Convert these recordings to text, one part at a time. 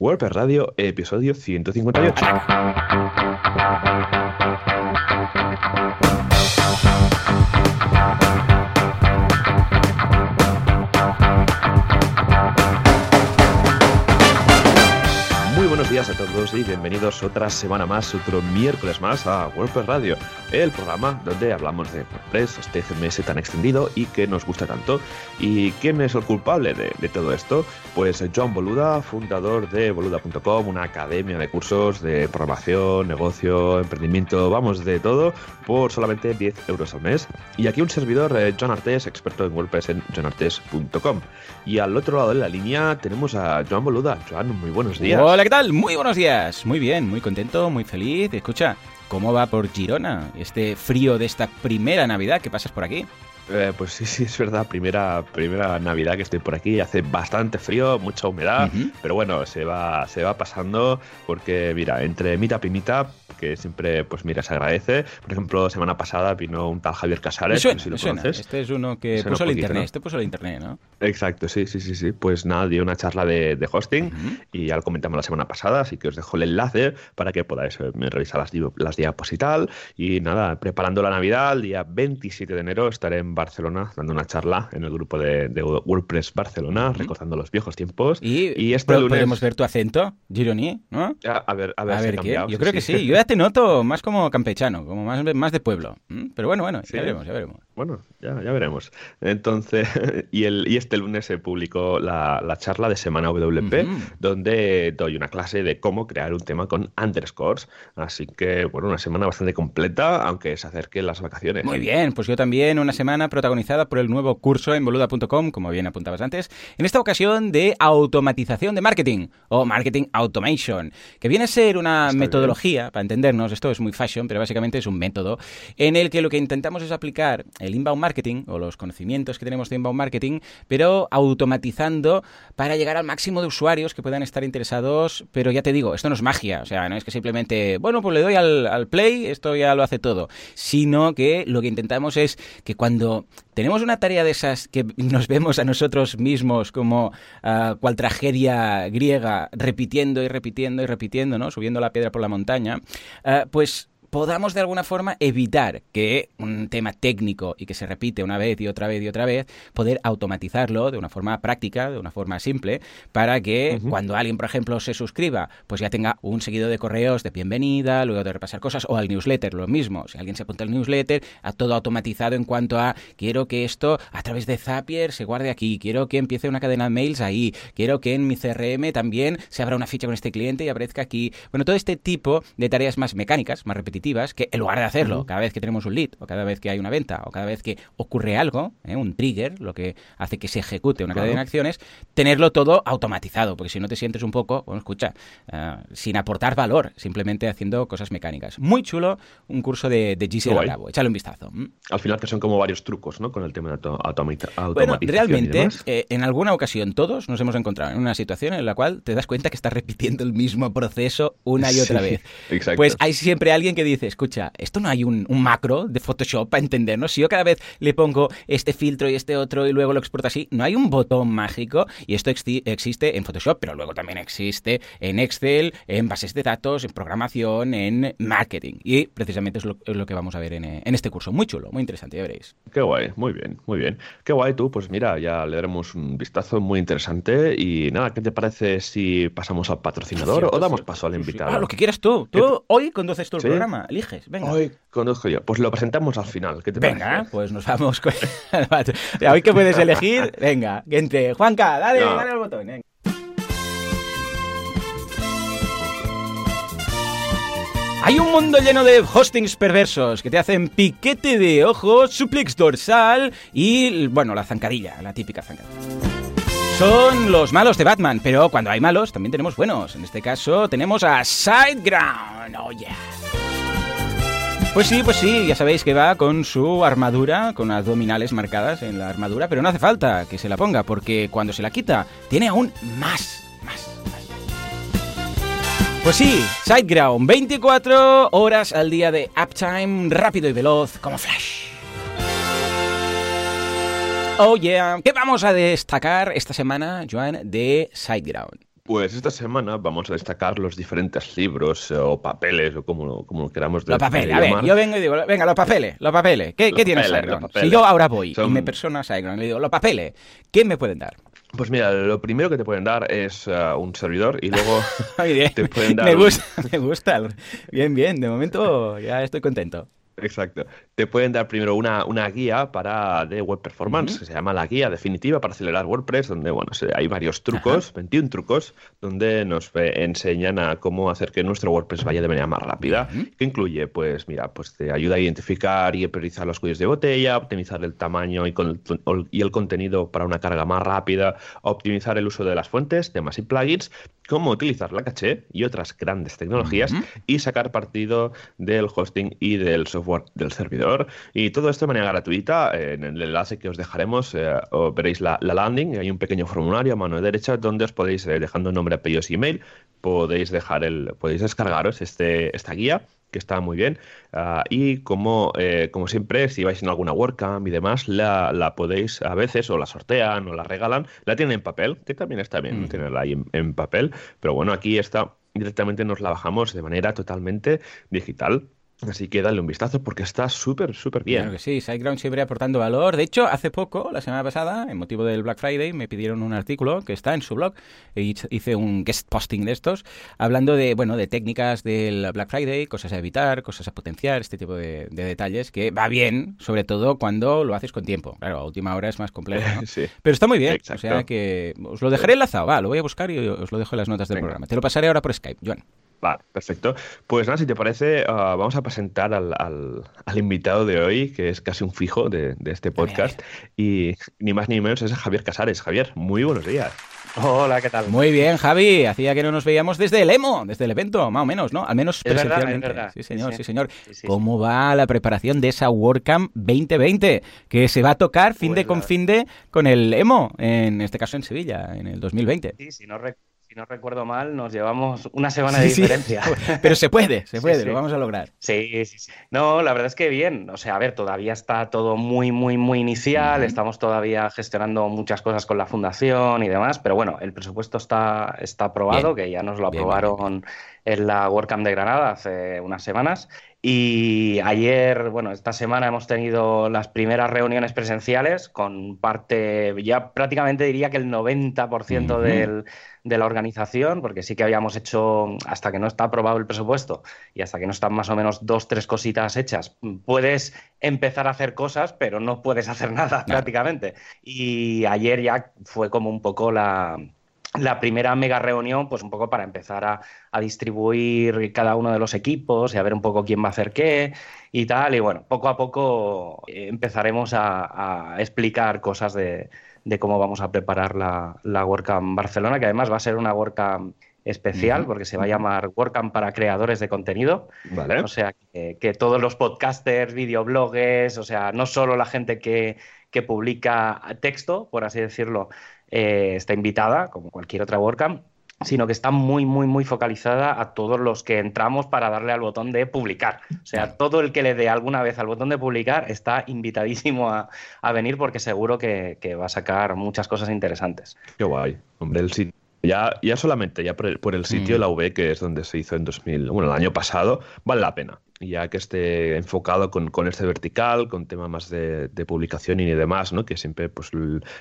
WordPress Radio, episodio 158. Todos y bienvenidos otra semana más, otro miércoles más a WordPress Radio, el programa donde hablamos de WordPress, este CMS tan extendido y que nos gusta tanto. ¿Y quién es el culpable de, de todo esto? Pues John Boluda, fundador de boluda.com, una academia de cursos de programación, negocio, emprendimiento, vamos de todo, por solamente 10 euros al mes. Y aquí un servidor, eh, John Artes, experto en WordPress en johnartes.com. Y al otro lado de la línea tenemos a Joan Boluda. Joan, muy buenos días. Hola, ¿qué tal? Muy buenos días. Muy bien, muy contento, muy feliz. Escucha, ¿cómo va por Girona este frío de esta primera Navidad que pasas por aquí? Eh, pues sí, sí, es verdad. Primera, primera Navidad que estoy por aquí. Hace bastante frío, mucha humedad. Pero bueno, se va, se va pasando porque, mira, entre Meetup y Meetup, que siempre, pues mira, se agradece. Por ejemplo, semana pasada vino un tal Javier Casares, suena, no sé si me lo suena. conoces. Este es uno que puso el poquito, internet. ¿no? Este puso el internet, ¿no? Exacto, sí, sí, sí, sí. Pues nada, dio una charla de, de hosting y ya lo comentamos la semana pasada, así que os dejo el enlace para que podáis eh, revisar las, las diapos y tal. Y nada, preparando la Navidad, el día 27 de enero estaré en Barcelona dando una charla en el grupo de, de WordPress Barcelona, recordando los viejos tiempos. Y, Y este lunes- podemos ver tu acento, Gironi, ¿no? A ver, a ver, A si ver qué. cambiado, Yo creo que sí. Yo ya te noto más como campechano, como más, más de pueblo. Pero bueno, bueno, Sí. ya veremos, ya veremos. Bueno, ya, ya veremos. Entonces, y, el, y este lunes se publicó la, la charla de Semana WP, donde doy una clase de cómo crear un tema con underscores. Así que, bueno, una semana bastante completa, aunque se acerquen las vacaciones. Muy bien, pues yo también una semana protagonizada por el nuevo curso en boluda.com, como bien apuntabas antes, en esta ocasión de automatización de marketing o marketing automation, que viene a ser una Está bien. metodología, para entendernos, esto es muy fashion, pero básicamente es un método en el que lo que intentamos es aplicar el inbound marketing o los conocimientos que tenemos de inbound marketing, pero automatizando para llegar al máximo de usuarios que puedan estar interesados, pero ya te digo, esto no es magia, o sea, no es que simplemente, bueno, pues le doy al, al play, esto ya lo hace todo, sino que lo que intentamos es que cuando tenemos una tarea de esas que nos vemos a nosotros mismos como ah, cual tragedia griega, repitiendo y repitiendo y repitiendo, ¿no? Subiendo la piedra por la montaña, ah, pues podamos de alguna forma evitar que un tema técnico y que se repite una vez y otra vez y otra vez, poder automatizarlo de una forma práctica, de una forma simple, para que cuando alguien, por ejemplo, se suscriba, pues ya tenga un seguido de correos de bienvenida, luego de repasar cosas, o al newsletter, lo mismo. Si alguien se apunta al newsletter, a todo automatizado en cuanto a quiero que esto a través de Zapier se guarde aquí, quiero que empiece una cadena de mails ahí, quiero que en mi CRM también se abra una ficha con este cliente y aparezca aquí. Bueno, todo este tipo de tareas más mecánicas, más repetitivas, que en lugar de hacerlo cada vez que tenemos un lead, o cada vez que hay una venta, o cada vez que ocurre algo, ¿eh? un trigger, lo que hace que se ejecute una Claro. cadena de acciones, tenerlo todo automatizado, porque si no te sientes un poco, bueno, escucha, ah, sin aportar valor, simplemente haciendo cosas mecánicas. Muy chulo, un curso de, de Guay. Bravo, échale un vistazo. ¿m? Al final, que son como varios trucos, ¿no? Con el tema de auto- Bueno, automatización y realmente, eh, en alguna ocasión todos nos hemos encontrado en una situación en la cual te das cuenta que estás repitiendo el mismo proceso una y otra Sí, vez. Exacto. Pues hay siempre alguien que dice, escucha, esto no hay un, un macro de Photoshop para entendernos. Si yo cada vez le pongo este filtro y este otro y luego lo exporto así, no hay un botón mágico y esto exi- existe en Photoshop, pero luego también existe en Excel, en bases de datos, en programación, en marketing. Y precisamente es lo, es lo que vamos a ver en, en este curso. Muy chulo, muy interesante, ya veréis. Qué guay, muy bien, muy bien. Qué guay tú, pues mira, ya le daremos un vistazo muy interesante y nada, ¿qué te parece si pasamos al patrocinador o damos paso al invitado? Ah, lo que quieras tú. ¿Qué Tú hoy conduces tú el ¿Sí? programa, eliges. Venga. Hoy conozco yo. Pues lo presentamos al final. ¿Qué te Venga, parece? pues nos vamos con... Hoy que puedes elegir, venga, gente. Juanca, dale, No. dale al botón. venga. Hay un mundo lleno de hostings perversos que te hacen piquete de ojo, suplex dorsal y, bueno, la zancadilla, la típica zancadilla. Son los malos de Batman, pero cuando hay malos también tenemos buenos. En este caso tenemos a Sideground. Oh yeah. Pues sí, pues sí, ya sabéis que va con su armadura, con abdominales marcadas en la armadura, pero no hace falta que se la ponga, porque cuando se la quita, tiene aún más, más, más. Pues sí, Sideground, 24 horas al día de uptime, rápido y veloz, como Flash. Oh yeah, ¿qué vamos a destacar esta semana, Joan, de Sideground? Pues esta semana vamos a destacar los diferentes libros eh, o papeles o como, como queramos Los papeles, a ver, yo vengo y digo, venga, los papeles, los papeles, ¿qué, ¿qué tienes Si yo ahora voy y me persona a y le digo, los papeles, ¿qué me pueden dar? Pues mira, lo primero que te pueden dar es uh, un servidor y luego te pueden dar. Me gusta, me gusta. Bien, bien, de momento ya estoy contento. Exacto. Te pueden dar primero una, una guía para de web performance, que se llama la guía definitiva para acelerar WordPress, donde bueno, hay varios trucos, 21 trucos, donde nos enseñan a cómo hacer que nuestro WordPress vaya de manera más rápida. Que incluye, pues mira, pues te ayuda a identificar y priorizar los cuellos de botella, optimizar el tamaño y, y el contenido para una carga más rápida, optimizar el uso de las fuentes, temas y plugins, cómo utilizar la caché y otras grandes tecnologías y sacar partido del hosting y del software del servidor. Y todo esto de manera gratuita. En el enlace que os dejaremos eh, veréis la, landing. Hay un pequeño formulario a mano derecha donde os podéis, eh, dejando nombre, apellidos y email, podéis dejar el, podéis descargaros este, esta guía que está muy bien. Ah, y como, eh, como siempre, si vais en alguna WordCamp y demás, la, la, podéis a veces o la sortean o la regalan, la tienen en papel, que también está bien mm. tenerla ahí en, papel, pero bueno, aquí está directamente nos la bajamos de manera totalmente digital. Así que dale un vistazo porque está súper, súper bien. Claro que sí, SiteGround siempre aportando valor. De hecho, hace poco, la semana pasada, en motivo del Black Friday, me pidieron un artículo que está en su blog. E hice un guest posting de estos, hablando de, bueno, de técnicas del Black Friday, cosas a evitar, cosas a potenciar, este tipo de, detalles, que va bien, sobre todo cuando lo haces con tiempo. Claro, a última hora es más complejo. Pero está muy bien. O sea que os lo dejaré enlazado. Va, lo voy a buscar y os lo dejo en las notas del programa. Te lo pasaré ahora por Skype, Joan. Vale, perfecto. Pues nada, si te parece, ah, vamos a presentar al, al, invitado de hoy, que es casi un fijo de, de este podcast, y ni más ni menos es Javier Casares. Javier, muy buenos días. Hola, ¿qué tal? Muy bien, Javi. Hacía que no nos veíamos desde el EMO, desde el evento, más o menos, ¿no? Al menos presencialmente. Sí, señor, sí, señor. ¿Cómo va la preparación de esa WordCamp 2020? Que se va a tocar fin de pues con fin de con el EMO, en este caso en Sevilla, en el 2020. Sí, si no recuerdo no recuerdo mal, nos llevamos una semana de diferencia. Pero se puede, se puede, lo vamos a lograr. Sí, sí, sí. No, la verdad es que bien. O sea, a ver, todavía está todo muy, muy, muy inicial. Estamos todavía gestionando muchas cosas con la fundación y demás. Pero bueno, el presupuesto está, está aprobado, que ya nos lo aprobaron en la WordCamp de Granada hace unas semanas. Y ayer, bueno, esta semana hemos tenido las primeras reuniones presenciales con parte, ya prácticamente diría que el 90% del de la organización, porque sí que habíamos hecho, hasta que no está aprobado el presupuesto y hasta que no están más o menos dos, tres cositas hechas, puedes empezar a hacer cosas, pero no puedes hacer nada prácticamente. Y ayer ya fue como un poco la, la primera mega reunión, pues un poco para empezar a, distribuir cada uno de los equipos y a ver un poco quién va a hacer qué y tal. Y bueno, poco a poco empezaremos a explicar cosas de, de cómo vamos a preparar la, la WordCamp Barcelona, que además va a ser una WordCamp especial porque se va a llamar WordCamp para creadores de contenido. Vale. O sea, que, todos los podcasters, videobloggers, o sea, no solo la gente que, que publica texto, por así decirlo, eh, está invitada, como cualquier otra WordCamp, sino que está muy, muy, muy focalizada a todos los que entramos para darle al botón de publicar. O sea, todo el que le dé alguna vez al botón de publicar está invitadísimo a, venir porque seguro que, va a sacar muchas cosas interesantes. Qué guay. Hombre, el sitio. Ya, ya solamente ya por el, sitio de mm. la V, que es donde se hizo en 2000, bueno, el año pasado, vale la pena. Ya que esté enfocado con, este vertical, con tema más de, publicación y demás, ¿no? Que siempre pues,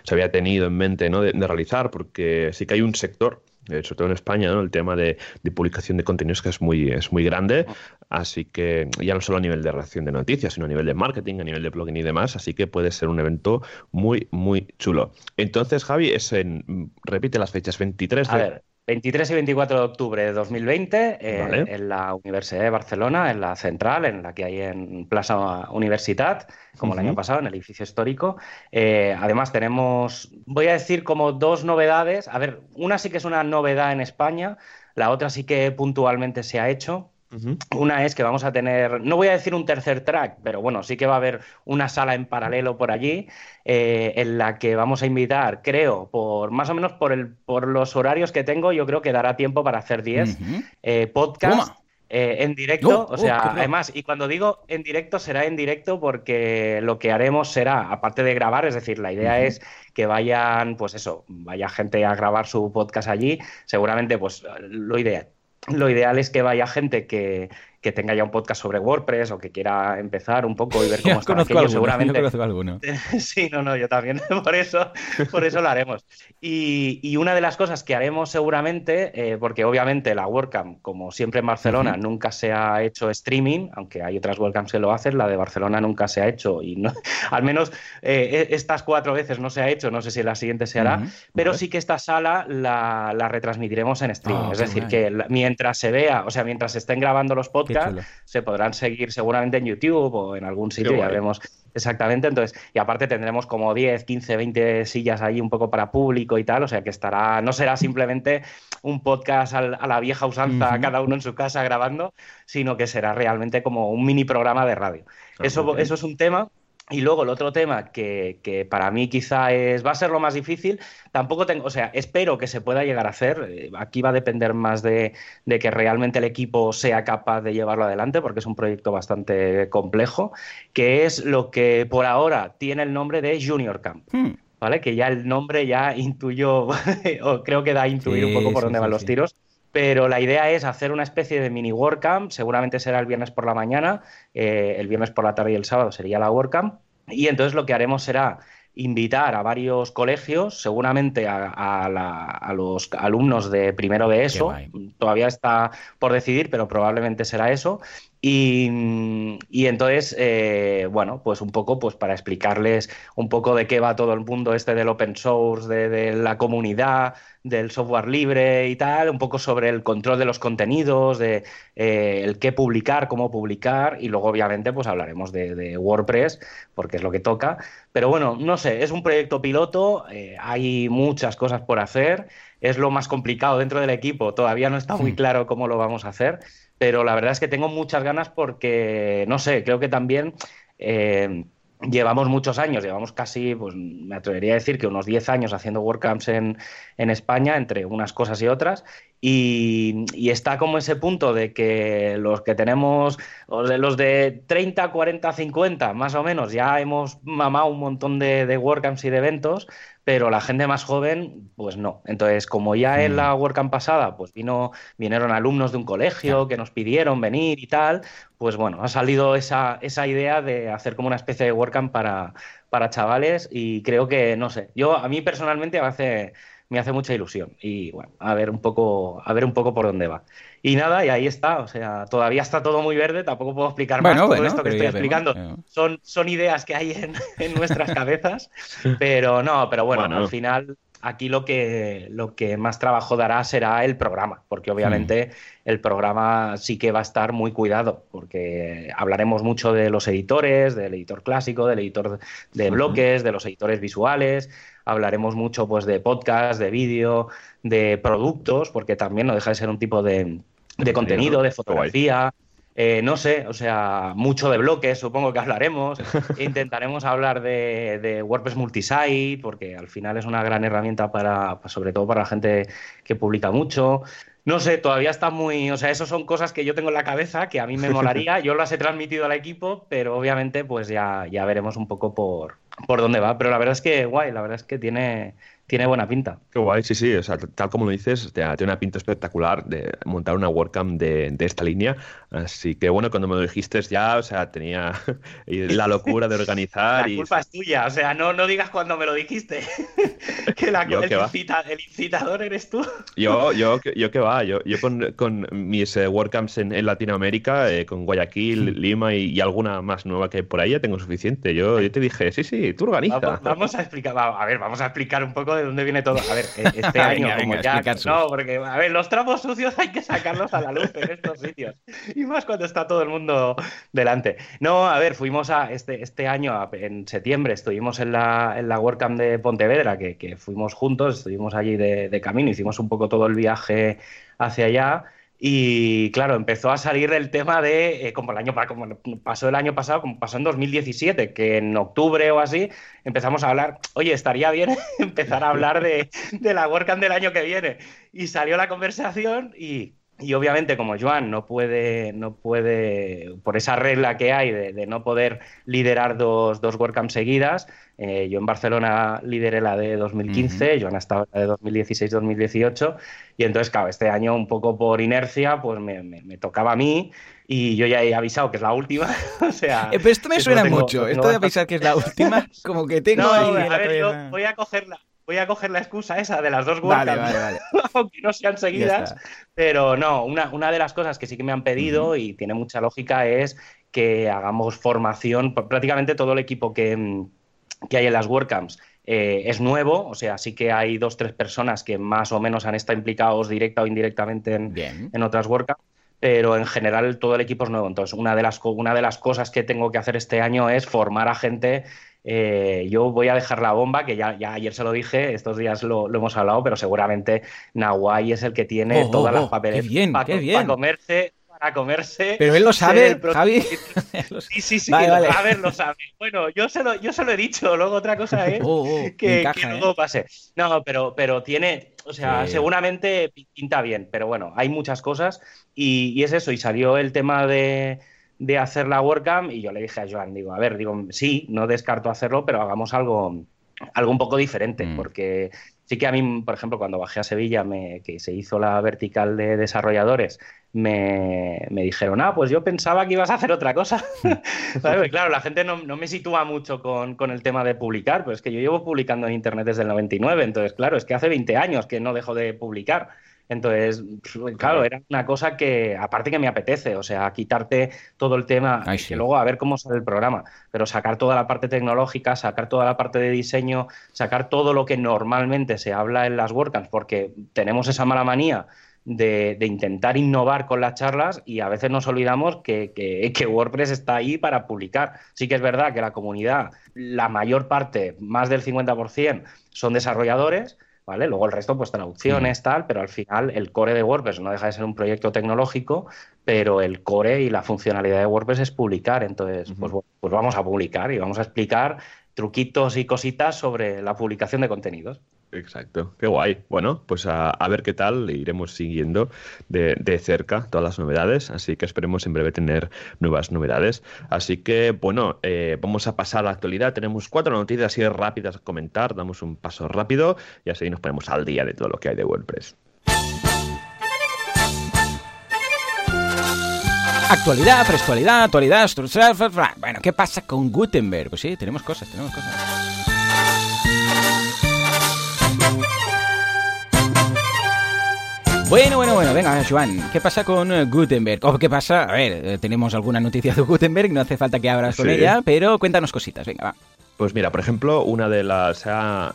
se había tenido en mente ¿no? de realizar, porque sí que hay un sector eh, sobre todo en España, ¿no? el tema de, publicación de contenidos que es muy, es muy grande, así que ya no solo a nivel de redacción de noticias, sino a nivel de marketing, a nivel de blogging y demás, así que puede ser un evento muy, muy chulo. Entonces, Javi, es en, repite las fechas, 23 de... 23 y 24 de octubre de 2020 eh, en la Universidad de Barcelona, en la central, en la que hay en Plaza Universitat, como el año pasado, en el edificio histórico. Eh, además tenemos, voy a decir como dos novedades. A ver, una sí que es una novedad en España, la otra sí que puntualmente se ha hecho. Una es que vamos a tener, no voy a decir un tercer track, pero bueno, sí que va a haber una sala en paralelo por allí eh, en la que vamos a invitar, creo, por más o menos por, el, por los horarios que tengo, yo creo que dará tiempo para hacer 10 eh, podcasts Eh, en directo, oh, o sea, oh, además, y cuando digo en directo, será en directo porque lo que haremos será, aparte de grabar, es decir, la idea es que vayan, pues eso, vaya gente a grabar su podcast allí, seguramente, pues lo ideal, lo ideal es que vaya gente que, que tenga ya un podcast sobre WordPress o que quiera empezar un poco y ver cómo está aquello, seguramente. Yo alguno. sí, no, no, yo también, por eso, por eso lo haremos. Y, una de las cosas que haremos seguramente, eh, porque obviamente la WordCamp, como siempre en Barcelona, nunca se ha hecho streaming, aunque hay otras WordCamps que lo hacen, la de Barcelona nunca se ha hecho y no, al menos eh, e, estas cuatro veces no se ha hecho, no sé si la siguiente se hará, pero sí que esta sala la, retransmitiremos en streaming, ah, es decir, que mientras se vea, o sea, mientras se estén grabando los podcasts, se podrán seguir seguramente en YouTube o en algún sitio, ya veremos exactamente. Entonces, y aparte tendremos como 10, 15, 20 sillas ahí un poco para público y tal, o sea que estará, no será simplemente un podcast a la vieja usanza, cada uno en su casa grabando, sino que será realmente como un mini programa de radio. Eso, eso es un tema y luego el otro tema que, para mí quizá es, va a ser lo más difícil, tampoco tengo, o sea, espero que se pueda llegar a hacer. Eh, aquí va a depender más de, que realmente el equipo sea capaz de llevarlo adelante, porque es un proyecto bastante complejo, que es lo que por ahora tiene el nombre de Junior Camp. Hmm. ¿Vale? Que ya el nombre ya intuyó, o creo que da a intuir un poco por dónde van los tiros pero la idea es hacer una especie de mini WordCamp, seguramente será el viernes por la mañana, eh, el viernes por la tarde y el sábado sería la WordCamp, y entonces lo que haremos será invitar a varios colegios, seguramente a, los alumnos de primero de eso, todavía está por decidir, pero probablemente será eso. Y, entonces, eh, bueno, pues un poco pues para explicarles un poco de qué va todo el mundo este del open source, de la comunidad, del software libre y tal, un poco sobre el control de los contenidos, de eh, el qué publicar, cómo publicar, y luego obviamente pues hablaremos de, WordPress, porque es lo que toca. Pero bueno, no sé, es un proyecto piloto, eh, hay muchas cosas por hacer, es lo más complicado dentro del equipo, todavía no está muy claro cómo lo vamos a hacer, pero la verdad es que tengo muchas ganas porque, no sé, creo que también... Eh, llevamos muchos años, llevamos casi, pues me atrevería a decir que unos 10 años haciendo WordCamps en, en España, entre unas cosas y otras, y, está como ese punto de que los que tenemos, los de 30, 40, 50, más o menos, ya hemos mamado un montón de, de WordCamps y de eventos, pero la gente más joven, pues no. Entonces, como ya en la mm. WordCamp pasada, pues vino, vinieron alumnos de un colegio que nos pidieron venir y tal, pues bueno, ha salido esa, esa idea de hacer como una especie de WordCamp para, para chavales y creo que, no sé, yo a mí personalmente me hace, me hace mucha ilusión. Y bueno, a ver un poco, a ver un poco por dónde va. Y nada, y ahí está, o sea, todavía está todo muy verde, tampoco puedo explicar más todo esto que estoy explicando. son, son ideas que hay en, en nuestras cabezas, pero no, pero bueno, al final aquí lo que, lo que más trabajo dará será el programa, porque obviamente mm. el programa sí que va a estar muy cuidado, porque hablaremos mucho de los editores, del editor clásico, del editor de bloques, de los editores visuales, hablaremos mucho pues de podcast, de vídeo, de productos, porque también no deja de ser un tipo de, contenido, de fotografía. Eh, no sé, o sea, mucho de bloques, supongo que hablaremos. Intentaremos hablar de, WordPress multisite, porque al final es una gran herramienta para, sobre todo para la gente que publica mucho. No sé, todavía está muy. O sea, eso son cosas que yo tengo en la cabeza que a mí me molaría. Yo las he transmitido al equipo, pero obviamente, pues ya, ya veremos un poco por, por dónde va. Pero la verdad es que guay, la verdad es que tiene, tiene buena pinta. Qué guay, sí, sí. O sea, tal como lo dices, tiene una pinta espectacular de montar una WordCamp de, de, esta línea. Así que bueno, cuando me lo dijiste ya, o sea, tenía la locura de organizar. la culpa es tuya, o sea, no, no digas cuando me lo dijiste. que la, el, el, incitador eres tú. yo, yo, yo que va, yo, yo con, con mis eh, WordCamps en, en Latinoamérica, eh, con Guayaquil, Lima y, alguna más nueva que por ahí ya tengo suficiente. Yo, yo te dije, sí, sí, tú organiza. Vamos, vamos a explicar, a ver, vamos a explicar un poco de dónde viene todo. A ver, e-, este año, como ya. No, porque, a ver, los trapos sucios hay que sacarlos a la luz en estos sitios. Y más cuando está todo el mundo delante. No, a ver, fuimos a. Este, este año, en septiembre, estuvimos en la, en la WordCamp de Pontevedra, que, que fuimos juntos, estuvimos allí de, de camino, hicimos un poco todo el viaje hacia allá. Y claro, empezó a salir el tema de, eh, como el año como pasó el año pasado, como pasó en 2017, que en octubre o así empezamos a hablar, oye, estaría bien empezar a hablar de, de la WordCamp del año que viene. Y salió la conversación y y obviamente como Joan no puede, no puede por esa regla que hay de, no poder liderar dos, dos WordCamps seguidas, eh, yo en Barcelona lideré la de 2015, Joan ha estado en la de 2016-2018 y entonces, claro, este año un poco por inercia, pues me, me, tocaba a mí y yo ya he avisado que es la última. o sea, eh, pero esto me suena mucho, esto de avisar que es la última, como que tengo ahí a ver, yo voy a cogerla voy a coger la excusa esa de las dos WordCamps, aunque no sean seguidas, pero no, una, una, de las cosas que sí que me han pedido y tiene mucha lógica es que hagamos formación, prácticamente todo el equipo que, que hay en las WordCamps eh, es nuevo, o sea, sí que hay dos, tres personas que más o menos han estado implicados directa o indirectamente en, en otras WordCamps, pero en general todo el equipo es nuevo. Entonces, una de, las, una de las cosas que tengo que hacer este año es formar a gente eh, yo voy a dejar la bomba, que ya, ayer se lo dije, estos días lo, hemos hablado, pero seguramente Nahuay es el que tiene oh, todas las oh, papeles para, comerse para comerse. Pero él lo sabe, Javi. sí, sí, sí, a ver, lo sabe. Bueno, yo se lo, yo se lo he dicho, luego otra cosa es oh, que, luego ¿eh? pase. No, pero, pero tiene, o sea, seguramente pinta bien, pero bueno, hay muchas cosas y es eso, y salió el tema de de hacer la WordCamp y yo le dije a Joan, digo, a ver, digo, sí, no descarto hacerlo, pero hagamos algo, algo un poco diferente, mm. porque sí que a mí, por ejemplo, cuando bajé a Sevilla, me, que se hizo la vertical de desarrolladores, me, dijeron, ah, pues yo pensaba que ibas a hacer otra cosa. claro, la gente no, no me sitúa mucho con, con, el tema de publicar, pues es que yo llevo publicando en Internet desde el 99, entonces, claro, es que hace 20 años que no dejo de publicar. Entonces, claro, era una cosa que, aparte que me apetece, o sea, quitarte todo el tema, y luego a ver cómo sale el programa, pero sacar toda la parte tecnológica, sacar toda la parte de diseño, sacar todo lo que normalmente se habla en las WordCamps, porque tenemos esa mala manía de, intentar innovar con las charlas y a veces nos olvidamos que, que, WordPress está ahí para publicar. Sí que es verdad que la comunidad, la mayor parte, más del 50%, son desarrolladores, ¿vale? Luego el resto, pues traducciones, tal, pero al final el core de WordPress no deja de ser un proyecto tecnológico, pero el core y la funcionalidad de WordPress es publicar. Entonces, pues, pues vamos a publicar y vamos a explicar truquitos y cositas sobre la publicación de contenidos. Exacto, qué guay. Bueno, pues a, ver qué tal, iremos siguiendo de, cerca todas las novedades, así que esperemos en breve tener nuevas novedades. Así que, bueno, eh, vamos a pasar a la actualidad. Tenemos cuatro noticias así rápidas a comentar, damos un paso rápido y así nos ponemos al día de todo lo que hay de WordPress. Actualidad, prestualidad, actualidad, bueno, ¿qué pasa con Gutenberg? Pues sí, tenemos cosas, tenemos cosas. Bueno, bueno, bueno, venga, Joan, ¿qué pasa con eh, Gutenberg? ¿O qué pasa? A ver, eh, tenemos alguna noticia de Gutenberg, no hace falta que abras con ella, pero cuéntanos cositas, venga, va. Pues mira, por ejemplo, una de las han,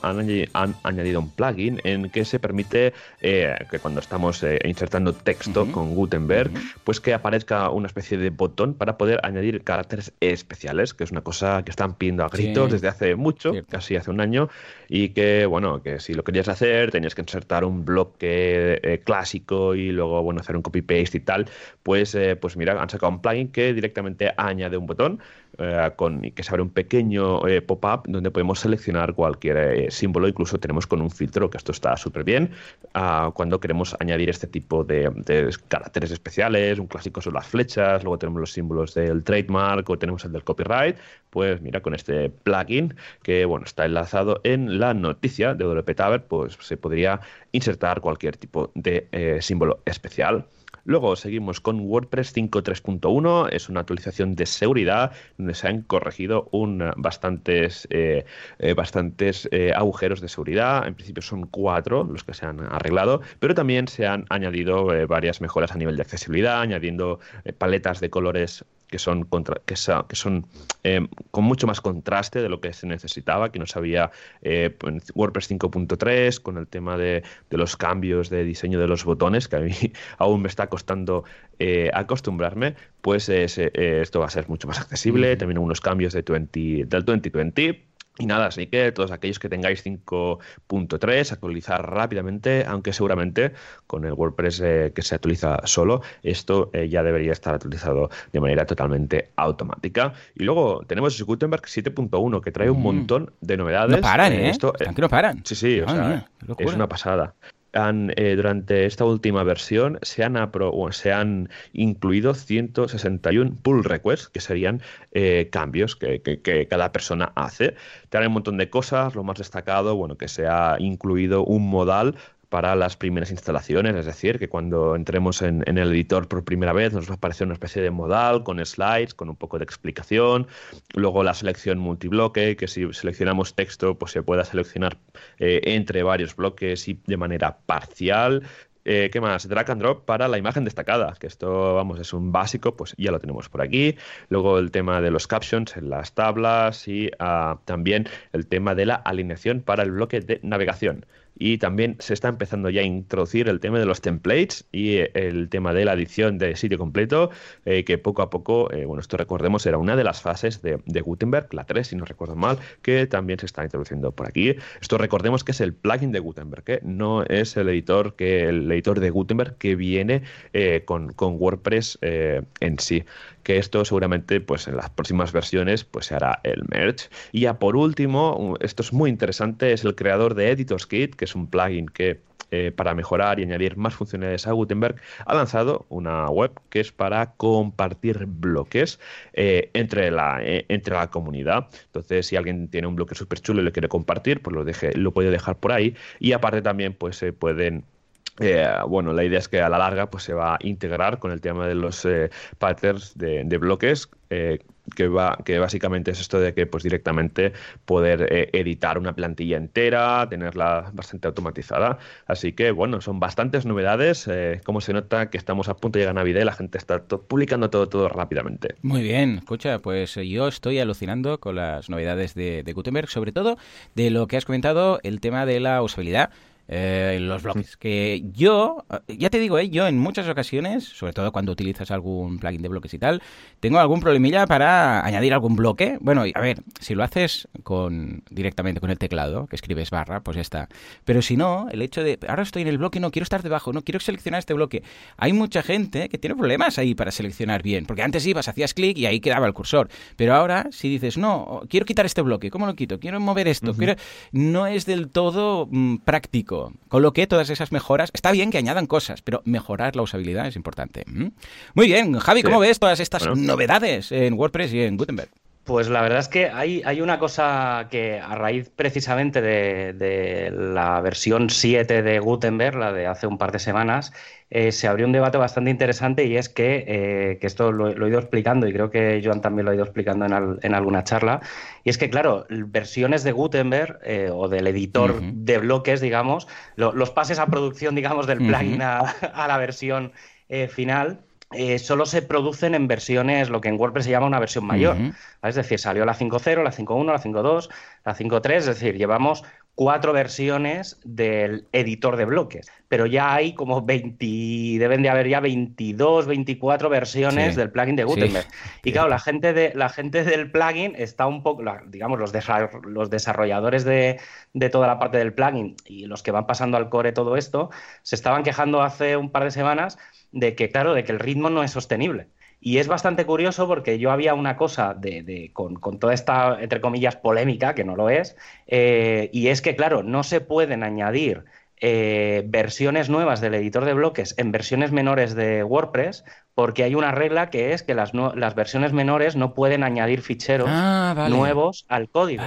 añadido un plugin en que se permite eh, que cuando estamos eh, insertando texto con Gutenberg, pues que aparezca una especie de botón para poder añadir caracteres especiales, que es una cosa que están pidiendo a gritos desde hace mucho, casi hace un año, y que bueno, que si lo querías hacer tenías que insertar un bloque eh, clásico y luego bueno hacer un copy paste y tal, pues pues mira, han sacado un plugin que directamente añade un botón con y que se abre un pequeño pop-up donde podemos seleccionar cualquier eh, símbolo, incluso tenemos con un filtro, que esto está súper bien, ah, cuando queremos añadir este tipo de, caracteres especiales, un clásico son las flechas, luego tenemos los símbolos del trademark o tenemos el del copyright, pues mira, con este plugin que bueno, está enlazado en la noticia de WP Tower, pues se podría insertar cualquier tipo de eh, símbolo especial. Luego seguimos con WordPress 5.3.1, es una actualización de seguridad donde se han corregido un, bastantes, eh, eh, bastantes eh, agujeros de seguridad. En principio son cuatro los que se han arreglado, pero también se han añadido varias mejoras a nivel de accesibilidad, añadiendo paletas de colores que son, contra, que, son eh, con mucho más contraste de lo que se necesitaba, que no sabía eh, WordPress 5.3 con el tema de, los cambios de diseño de los botones, que a mí aún me está costando eh, acostumbrarme, pues esto va a ser mucho más accesible. También unos cambios de 20, del 2020 y nada, así que todos aquellos que tengáis 5.3, actualizar rápidamente, aunque seguramente con el WordPress eh, que se actualiza solo, esto eh, ya debería estar actualizado de manera totalmente automática. Y luego tenemos Gutenberg 7.1 que trae un mm. montón de novedades. No paran, ¿eh? Esto, que no paran. Sí, sí, o sea, es una pasada. Han, eh, durante esta última versión se han, se han incluido 161 pull requests, que serían eh, cambios que, que, cada persona hace. Te un montón de cosas, lo más destacado, bueno, que se ha incluido un modal para las primeras instalaciones, es decir, que cuando entremos en, el editor por primera vez nos va a aparecer una especie de modal con slides, con un poco de explicación, luego la selección multibloque, que si seleccionamos texto pues se pueda seleccionar eh, entre varios bloques y de manera parcial, eh, ¿Qué más? Drag and drop para la imagen destacada, que esto, vamos, es un básico, pues ya lo tenemos por aquí. Luego el tema de los captions en las tablas y ah, también el tema de la alineación para el bloque de navegación y también se está empezando ya a introducir el tema de los templates y eh, el tema de la edición de sitio completo, eh, que poco a poco, eh, bueno, esto recordemos, era una de las fases de, Gutenberg, la 3, si no recuerdo mal, que también se está introduciendo por aquí. Esto recordemos que es el plugin de Gutenberg, no es el editor que el editor de Gutenberg que viene con, con, WordPress en sí que esto seguramente pues en las próximas versiones pues se hará el merge. Y ya por último, esto es muy interesante, es el creador de Editors Kit, que es un plugin que eh, para mejorar y añadir más funcionalidades a Gutenberg, ha lanzado una web que es para compartir bloques eh, entre, la, eh, entre la comunidad. Entonces, si alguien tiene un bloque súper chulo y lo quiere compartir, pues lo, deje, lo puede dejar por ahí. Y aparte también pues se pueden bueno, la idea es que a la larga pues, se va a integrar con el tema de los patterns de, de bloques que, va, que básicamente es esto de que pues directamente poder eh, editar una plantilla entera, tenerla bastante automatizada. Así que bueno, son bastantes novedades. Eh, como se nota que estamos a punto de llegar a Navidad y la gente está publicando todo, todo rápidamente. Muy bien, escucha, pues eh, yo estoy alucinando con las novedades de, de Gutenberg, sobre todo de lo que has comentado, el tema de la usabilidad eh, los bloques. Que yo, ya te digo, eh, yo en muchas ocasiones, sobre todo cuando utilizas algún plugin de bloques y tal, tengo algún problemilla para añadir algún bloque. Bueno, a ver, si lo haces con directamente con el teclado, que escribes barra, pues ya está. Pero si no, el hecho de, ahora estoy en el bloque, no quiero estar debajo, no quiero seleccionar este bloque. Hay mucha gente que tiene problemas ahí para seleccionar bien, porque antes ibas, hacías clic y ahí quedaba el cursor. Pero ahora, si dices, no, quiero quitar este bloque, ¿cómo lo quito? Quiero mover esto, no es del todo mm, práctico con lo que todas esas mejoras, está bien que añadan cosas, pero mejorar la usabilidad es importante. Muy bien, Javi, ¿cómo ves todas estas novedades en WordPress y en Gutenberg? Pues la verdad es que hay, hay una cosa que a raíz precisamente de, la versión 7 de Gutenberg, la de hace un par de semanas, eh, se abrió un debate bastante interesante y es que, eh, que esto lo, he ido explicando y creo que Joan también lo ha ido explicando en, alguna charla, y es que claro, versiones de Gutenberg eh, o del editor de bloques, digamos, los pases a producción, digamos, del plugin a, la versión final, eh, solo se producen en versiones, lo que en WordPress se llama una versión mayor. Es decir, salió la 5.0, la 5.1, la 5.2, la 5.3, es decir, llevamos cuatro versiones del editor de bloques, pero ya hay como 20, deben de haber ya 22, 24 versiones del plugin de Gutenberg. Y claro, la gente, de, la gente del plugin está un poco, digamos, los, los desarrolladores de, de, toda la parte del plugin y los que van pasando al core todo esto, se estaban quejando hace un par de semanas de que, claro, de que el ritmo no es sostenible. Y es bastante curioso porque yo había una cosa de, con, toda esta, entre comillas, polémica, que no lo es, eh, y es que, claro, no se pueden añadir eh, versiones nuevas del editor de bloques en versiones menores de WordPress porque hay una regla que es que las, las versiones menores no pueden añadir ficheros ah, nuevos al código.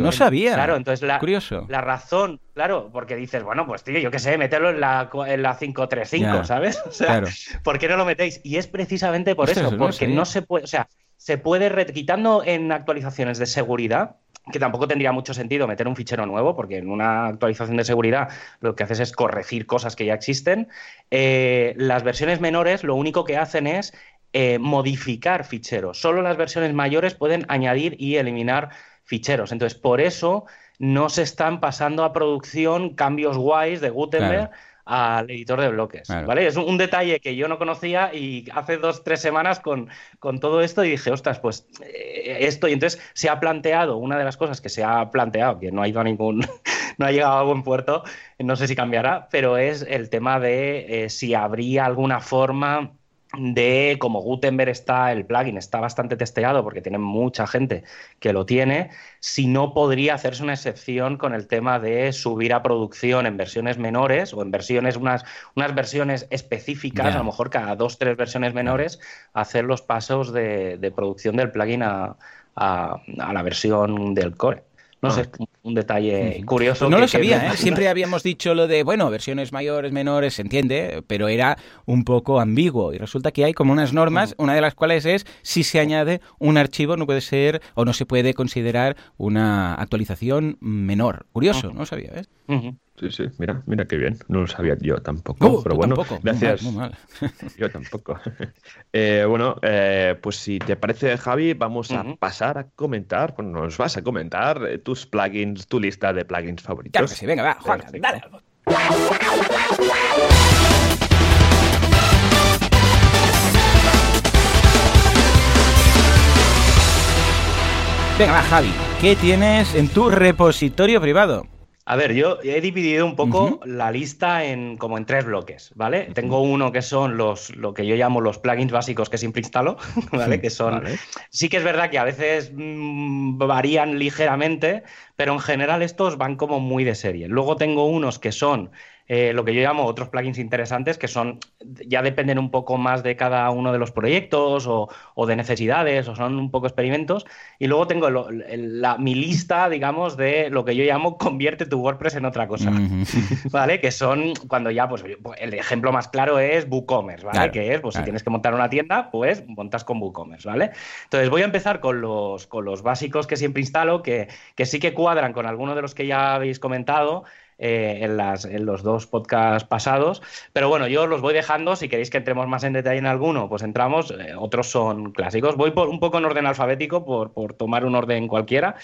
no sabía. Claro, entonces la, Curioso. la razón, claro, porque dices, bueno, pues tío, yo qué sé, meterlo en la, en la 535, ¿sabes? O sea, ¿por qué no lo metéis? Y es precisamente por eso, porque no se puede, o sea, se puede, quitando en actualizaciones de seguridad, que tampoco tendría mucho sentido meter un fichero nuevo, porque en una actualización de seguridad lo que haces es corregir cosas que ya existen. Eh, las versiones menores lo único que hacen es eh, modificar ficheros. Solo las versiones mayores pueden añadir y eliminar ficheros. Entonces, por eso no se están pasando a producción cambios guays de Gutenberg al editor de bloques. ¿vale? Es un, detalle que yo no conocía y hace dos, tres semanas con, con todo esto y dije, ostras, pues eh, esto. Y entonces se ha planteado, una de las cosas que se ha planteado, que no ha ido a ningún, no ha llegado a buen puerto, no sé si cambiará, pero es el tema de eh, si habría alguna forma de como Gutenberg está, el plugin está bastante testeado porque tiene mucha gente que lo tiene, si no podría hacerse una excepción con el tema de subir a producción en versiones menores o en versiones, unas, unas versiones específicas, a lo mejor cada dos, tres versiones menores, hacer los pasos de, producción del plugin a la versión del core. No sé, un detalle curioso. no lo sabía, ¿eh? Siempre habíamos dicho lo de, bueno, versiones mayores, menores, se entiende, pero era un poco ambiguo. Y resulta que hay como unas normas, una de las cuales es si se añade un archivo no puede ser o no se puede considerar una actualización menor. Curioso, no sabía, ¿ves? Sí, sí, mira, mira qué bien. No lo sabía yo tampoco. Uh, pero bueno, tampoco. gracias. Muy mal, yo tampoco. Eh, bueno, eh, pues si te parece, Javi, vamos a pasar a comentar. Bueno, nos vas a comentar eh, tus plugins, tu lista de plugins favoritos. Claro que sí, venga, va, Juan, dale. Venga, va, Javi, ¿qué tienes en tu repositorio privado? A ver, yo he dividido un poco la lista en como en tres bloques, ¿vale? Tengo uno que son los lo que yo llamo los plugins básicos que siempre instalo, ¿vale? que son sí que es verdad que a veces mm, varían ligeramente, pero en general estos van como muy de serie. Luego tengo unos que son eh, lo que yo llamo otros plugins interesantes que son, ya dependen un poco más de cada uno de los proyectos o, de necesidades o son un poco experimentos. Y luego tengo la, mi lista, digamos, de lo que yo llamo convierte tu WordPress en otra cosa, ¿vale? Que son cuando ya, pues el ejemplo más claro es WooCommerce, ¿vale? que es, pues si tienes que montar una tienda, pues montas con WooCommerce, ¿vale? Entonces voy a empezar con los, con los básicos que siempre instalo, que, que sí que cuadran con algunos de los que ya habéis comentado. Eh, en, las, en los dos podcasts pasados. Pero bueno, yo los voy dejando. Si queréis que entremos más en detalle en alguno, pues entramos. Eh, otros son clásicos. Voy por, un poco en orden alfabético, por, por tomar un orden cualquiera.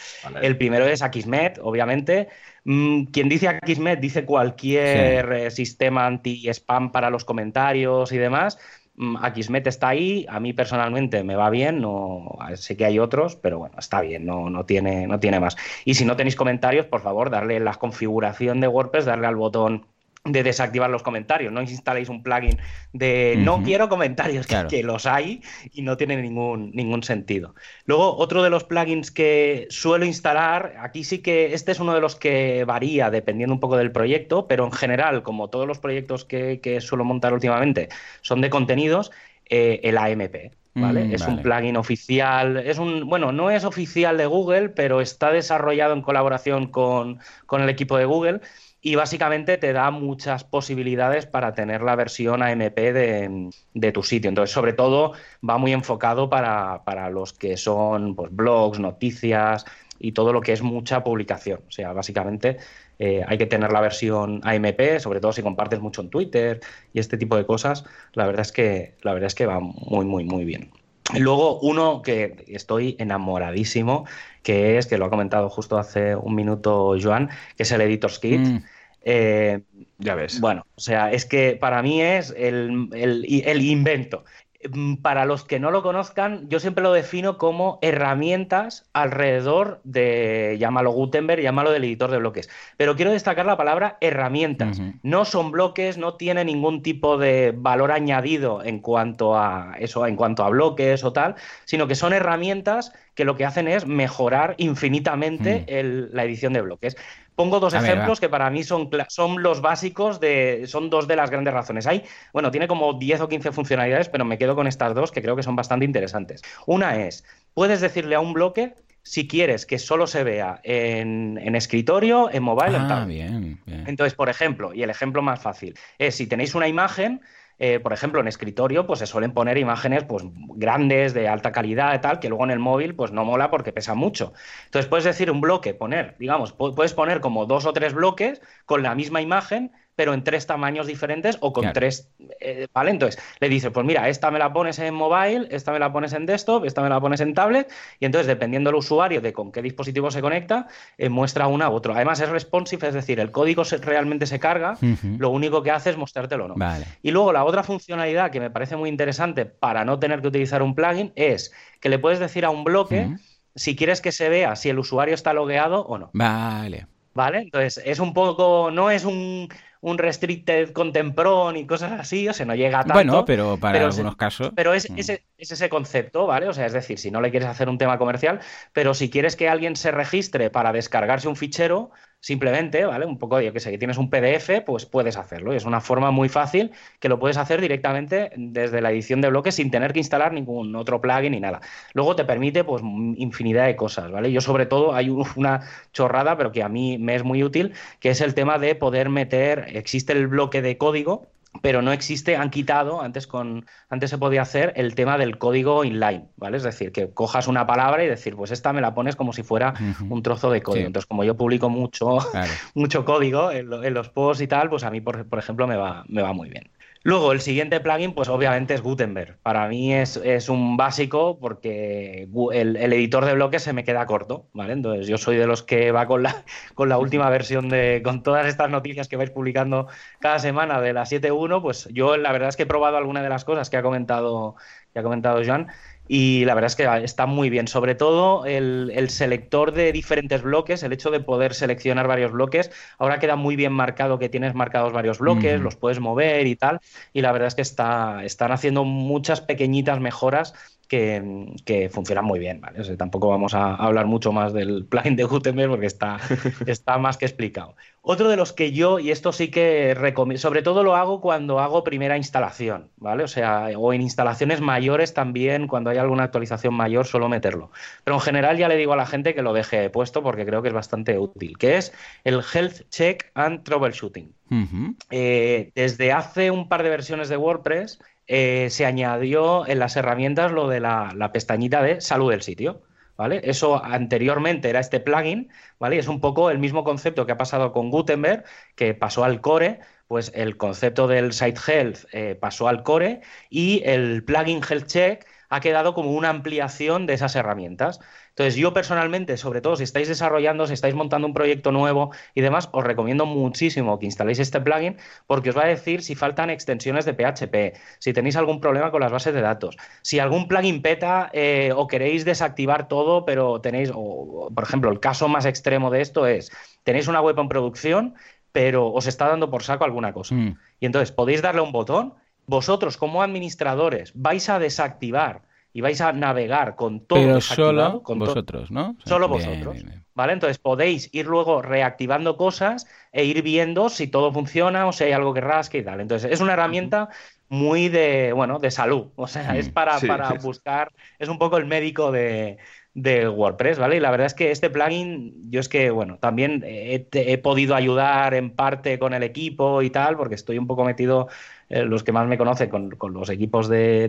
El primero es Akismet, obviamente. Mm, quien dice Akismet dice cualquier eh, sistema anti-spam para los comentarios y demás. Mm, Akismet está ahí, a mí personalmente me va bien, no sé que hay otros, pero bueno, está bien, no, no, tiene, no tiene más. Y si no tenéis comentarios, por favor, darle la configuración de WordPress, darle al botón de desactivar los comentarios. No instaléis un plugin de no quiero comentarios, que, los hay y no tiene ningún, ningún sentido. Luego, otro de los plugins que suelo instalar, aquí sí que este es uno de los que varía dependiendo un poco del proyecto, pero en general, como todos los proyectos que, suelo montar últimamente son de contenidos, eh, el AMP. ¿Vale? Mm, es un plugin oficial, es un, bueno, no es oficial de Google, pero está desarrollado en colaboración con, con el equipo de Google y básicamente te da muchas posibilidades para tener la versión AMP de, tu sitio. Entonces, sobre todo, va muy enfocado para, los que son pues, blogs, noticias y todo lo que es mucha publicación. O sea, básicamente eh, hay que tener la versión AMP, sobre todo si compartes mucho en Twitter y este tipo de cosas. La verdad es que, la verdad es que va muy, muy, muy bien. Luego, uno que estoy enamoradísimo, que es, que lo ha comentado justo hace un minuto Joan, que es el Editor's Kit. Mm. Eh, ya ves. Bueno, o sea, es que para mí es el, el invento. Mm, para los que no lo conozcan, yo siempre lo defino como herramientas alrededor de, llámalo Gutenberg, llámalo del editor de bloques. Pero quiero destacar la palabra herramientas. No son bloques, no tiene ningún tipo de valor añadido en cuanto a eso, en cuanto a bloques o tal, sino que son herramientas que lo que hacen es mejorar infinitamente la edición de bloques. Pongo dos ejemplos que para mí son, son los básicos de. son dos de las grandes razones. Hay, bueno, tiene como 10 o 15 funcionalidades, pero me quedo con estas dos que creo que son bastante interesantes. Una es, puedes decirle a un bloque si quieres que solo se vea en, escritorio, en mobile, en ah, tablet. Bien, bien. Entonces, por ejemplo, y el ejemplo más fácil, es si tenéis una imagen eh, por ejemplo, en escritorio, pues se suelen poner imágenes pues, grandes, de alta calidad y tal, que luego en el móvil pues no mola porque pesa mucho. Entonces puedes decir un bloque, poner, digamos, puedes poner como dos o tres bloques con la misma imagen pero en tres tamaños diferentes o con tres, eh, ¿vale? Entonces le dices, pues mira, esta me la pones en mobile, esta me la pones en desktop, esta me la pones en tablet, y entonces dependiendo del usuario de con qué dispositivo se conecta, eh, muestra una u otro. Además es responsive, es decir, el código realmente se carga, lo único que hace es mostrártelo o no. Y luego la otra funcionalidad que me parece muy interesante para no tener que utilizar un plugin es que le puedes decir a un bloque si quieres que se vea si el usuario está logueado o no. Vale. ¿Vale? Entonces, es un poco, no es un, un restricted contemporón y cosas así, o sea, no llega tanto. Bueno, pero para algunos casos. Pero es, mm. ese, es, ese concepto, ¿vale? O sea, es decir, si no le quieres hacer un tema comercial, pero si quieres que alguien se registre para descargarse un fichero, simplemente, ¿vale? Un poco, yo que sé, que tienes un PDF, pues puedes hacerlo. Es una forma muy fácil que lo puedes hacer directamente desde la edición de bloques sin tener que instalar ningún otro plugin ni nada. Luego te permite, pues, infinidad de cosas, ¿vale? Yo, sobre todo, hay una chorrada, pero que a mí me es muy útil, que es el tema de poder meter, existe el bloque de código pero no existe, han quitado, antes, con, antes se podía hacer el tema del código inline, ¿vale? Es decir, que cojas una palabra y decir, pues esta me la pones como si fuera un trozo de código. Entonces, como yo publico mucho, mucho código en, los posts y tal, pues a mí, por, por ejemplo, me va, me va muy bien. Luego, el siguiente plugin, pues obviamente es Gutenberg. Para mí es, un básico porque el, editor de bloques se me queda corto, ¿vale? Entonces yo soy de los que va con la, con la última versión de, con todas estas noticias que vais publicando cada semana de la 7.1, pues yo la verdad es que he probado alguna de las cosas que ha comentado, que ha comentado Joan y la verdad es que está muy bien. Sobre todo el, selector de diferentes bloques, el hecho de poder seleccionar varios bloques. Ahora queda muy bien marcado que tienes marcados varios bloques, los puedes mover y tal. Y la verdad es que está, están haciendo muchas pequeñitas mejoras que, funcionan muy bien. ¿vale? tampoco vamos a hablar mucho más del plugin de Gutenberg porque está, está más que explicado. Otro de los que yo, y esto sí que recomiendo, sobre todo lo hago cuando hago primera instalación, ¿vale? O sea, o en instalaciones mayores también, cuando hay alguna actualización mayor, suelo meterlo. Pero en general ya le digo a la gente que lo deje puesto porque creo que es bastante útil, que es el Health Check and Troubleshooting. Eh, desde hace un par de versiones de WordPress eh, se añadió en las herramientas lo de la, pestañita de salud del sitio. ¿Vale? Eso anteriormente era este plugin, ¿vale? es un poco el mismo concepto que ha pasado con Gutenberg, que pasó al core, pues el concepto del site health eh, pasó al core y el plugin health check ha quedado como una ampliación de esas herramientas. Entonces, yo personalmente, sobre todo si estáis desarrollando, si estáis montando un proyecto nuevo y demás, os recomiendo muchísimo que instaléis este plugin porque os va a decir si faltan extensiones de PHP, si tenéis algún problema con las bases de datos, si algún plugin peta eh, o queréis desactivar todo, pero tenéis, o, por ejemplo, el caso más extremo de esto es, tenéis una web en producción, pero os está dando por saco alguna cosa. Mm. Y entonces podéis darle un botón vosotros como administradores vais a desactivar y vais a navegar con todo Pero solo con vosotros, ¿no? Solo vosotros. ¿Vale? Entonces podéis ir luego reactivando cosas e ir viendo si todo funciona o si hay algo que rasque y tal. Entonces es una herramienta muy de, bueno, de salud. O sea, es para, para buscar, es un poco el médico de, de WordPress, ¿vale? Y la verdad es que este plugin, yo es que, bueno, también he, podido ayudar en parte con el equipo y tal, porque estoy un poco metido, eh, los que más me conocen, con, los equipos de,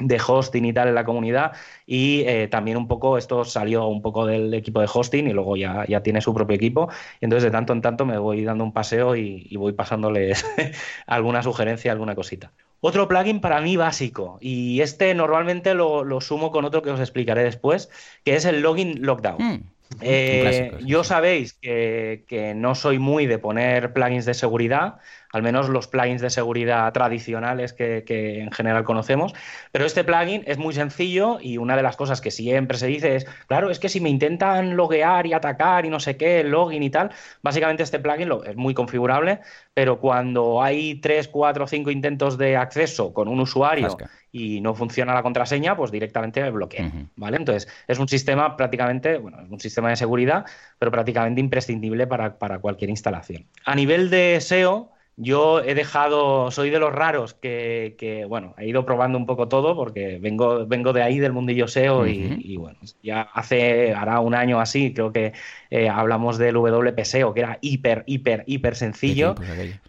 de, hosting y tal en la comunidad y eh, también un poco esto salió un poco del equipo de hosting y luego ya, ya tiene su propio equipo y entonces de tanto en tanto me voy dando un paseo y, y voy pasándoles alguna sugerencia, alguna cosita. Otro plugin para mí básico, y este normalmente lo, sumo con otro que os explicaré después, que es el Login Lockdown. Hmm. Eh, yo sabéis que, que, no soy muy de poner plugins de seguridad, al menos los plugins de seguridad tradicionales que, en general conocemos. Pero este plugin es muy sencillo y una de las cosas que siempre se dice es, claro, es que si me intentan loguear y atacar y no sé qué, el login y tal, básicamente este plugin es muy configurable, pero cuando hay tres, cuatro, cinco intentos de acceso con un usuario y no funciona la contraseña, pues directamente me bloquea, ¿vale? Entonces, es un sistema prácticamente, bueno, es un sistema de seguridad, pero prácticamente imprescindible para, para cualquier instalación. A nivel de SEO, yo he dejado, soy de los raros que, bueno, he ido probando un poco todo porque vengo, vengo de ahí, del mundillo SEO y, bueno, ya hace, hará un año así, creo que eh, hablamos del WP SEO, que era hiper, hiper, hiper sencillo,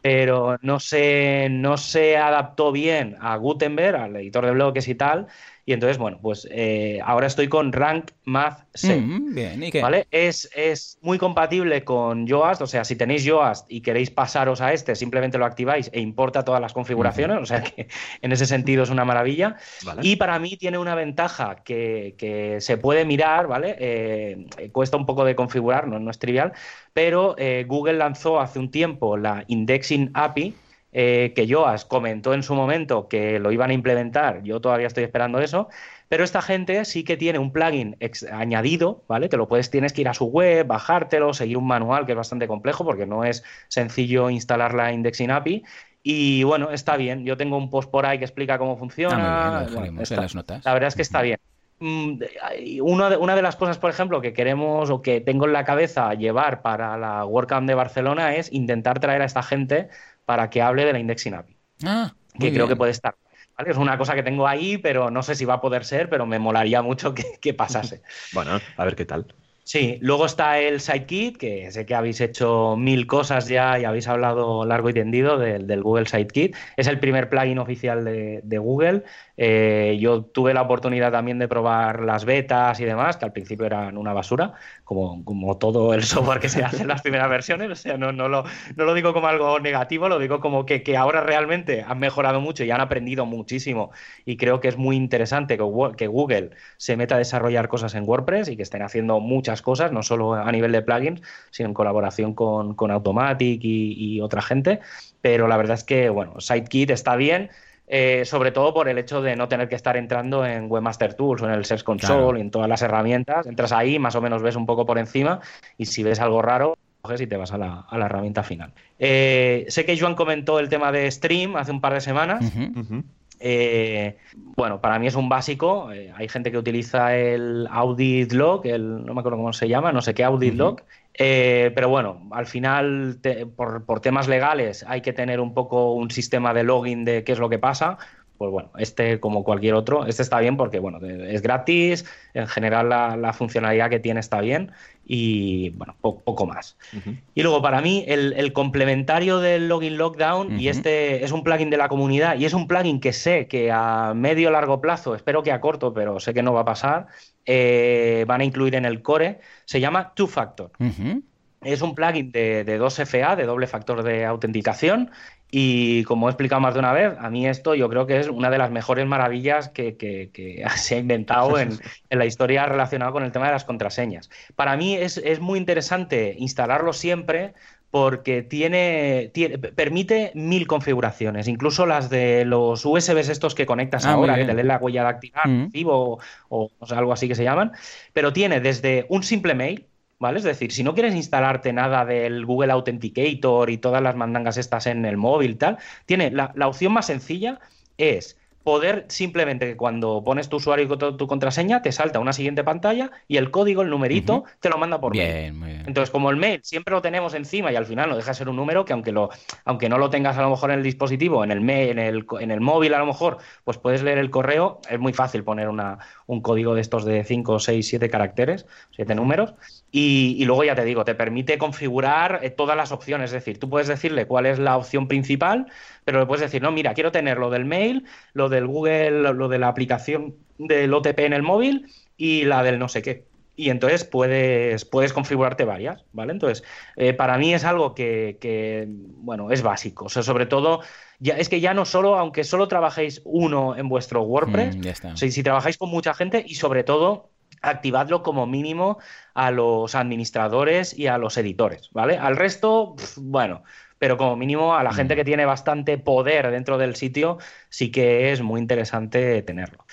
pero no se, no se adaptó bien a Gutenberg, al editor de bloques y tal, y entonces, bueno, pues eh, ahora estoy con Rank Math C. Mm, bien, ¿y qué? ¿Vale? Es, es, muy compatible con Yoast, o sea, si tenéis Yoast y queréis pasaros a este, simplemente lo activáis e importa todas las configuraciones, o sea que en ese sentido es una maravilla. Y para mí tiene una ventaja que, que se puede mirar, ¿vale? Eh, cuesta un poco de configurar, no, no es trivial, pero eh, Google lanzó hace un tiempo la Indexing API eh, que Joas comentó en su momento que lo iban a implementar, yo todavía estoy esperando eso, pero esta gente sí que tiene un plugin añadido, ¿vale? Que lo puedes, tienes que ir a su web, bajártelo, seguir un manual que es bastante complejo porque no es sencillo instalar la Indexing API. Y bueno, está bien. Yo tengo un post por ahí que explica cómo funciona. Ah, las notas. La verdad es que está bien. Mm, una de, una de las cosas, por ejemplo, que queremos o que tengo en la cabeza llevar para la WordCamp de Barcelona es intentar traer a esta gente para que hable de la Indexing API. Ah, que creo que puede estar es una cosa que tengo ahí, pero no sé si va a poder ser, pero me molaría mucho que, pasase. bueno, a ver qué tal. Sí, luego está el Sidekit, que sé que habéis hecho mil cosas ya y habéis hablado largo y tendido del, Google Sidekit. Es el primer plugin oficial de, Google. Eh, yo tuve la oportunidad también de probar las betas y demás, que al principio eran una basura, como, todo el software que se hace en las primeras versiones. O sea, no, no, lo, no lo digo como algo negativo, lo digo como que, que, ahora realmente han mejorado mucho y han aprendido muchísimo. Y creo que es muy interesante que, que Google se meta a desarrollar cosas en WordPress y que estén haciendo muchas cosas, no solo a nivel de plugins, sino en colaboración con, con Automatic y, y otra gente. Pero la verdad es que, bueno, SiteKit está bien eh, sobre todo por el hecho de no tener que estar entrando en Webmaster Tools o en el Search Console y en todas las herramientas. Entras ahí, más o menos ves un poco por encima y si ves algo raro, coges y te vas a la, herramienta final. Eh, sé que Joan comentó el tema de Stream hace un par de semanas. Eh, bueno, para mí es un básico. hay gente que utiliza el Audit Log, el, no me acuerdo cómo se llama, no sé qué Audit Log, eh, pero bueno, al final, por, temas legales, hay que tener un poco un sistema de login de qué es lo que pasa. Pues bueno, este como cualquier otro, este está bien porque bueno, es gratis, en general la, funcionalidad que tiene está bien y bueno, poco más. Y luego para mí el, complementario del login lockdown, y este es un plugin de la comunidad y es un plugin que sé que a medio largo plazo, espero que a corto, pero sé que no va a pasar, eh, van a incluir en el core, se llama Two Factor. Es un plugin de, de 2FA, de doble factor de autenticación, y como he explicado más de una vez, a mí esto yo creo que es una de las mejores maravillas que, se ha inventado en, la historia relacionada con el tema de las contraseñas. Para mí es, muy interesante instalarlo siempre porque tiene, permite mil configuraciones, incluso las de los USBs estos que conectas ah, ahora, que te leen la huella dactilar mm. o, o algo así que se llaman, pero tiene desde un simple mail, ¿Vale? Es decir, si no quieres instalarte nada del Google Authenticator y todas las mandangas estas en el móvil y tal, tiene la, la opción más sencilla es poder simplemente que cuando pones tu usuario y tu, contraseña te salta una siguiente pantalla y el código, el numerito, te lo manda por bien, mail. Entonces, como el mail siempre lo tenemos encima y al final no deja de ser un número que aunque lo aunque no lo tengas a lo mejor en el dispositivo, en el mail, en el, en el móvil a lo mejor, pues puedes leer el correo, es muy fácil poner una, un código de estos de 5, 6, 7 caracteres, 7 números y, luego ya te digo, te permite configurar eh, todas las opciones, es decir, tú puedes decirle cuál es la opción principal, pero le puedes decir, no, mira, quiero tener lo del mail, lo del Google, lo de la aplicación del OTP en el móvil y la del no sé qué. Y entonces puedes, puedes configurarte varias, ¿vale? Entonces, eh, para mí es algo que, bueno, es básico. O sea, sobre todo, ya, es que ya no solo, aunque solo trabajéis uno en vuestro WordPress, mm, si trabajáis con mucha gente y sobre todo, activadlo como mínimo a los administradores y a los editores, ¿vale? Al resto, bueno, pero como mínimo a la gente mm. que tiene bastante poder dentro del sitio, sí que es muy interesante tenerlo.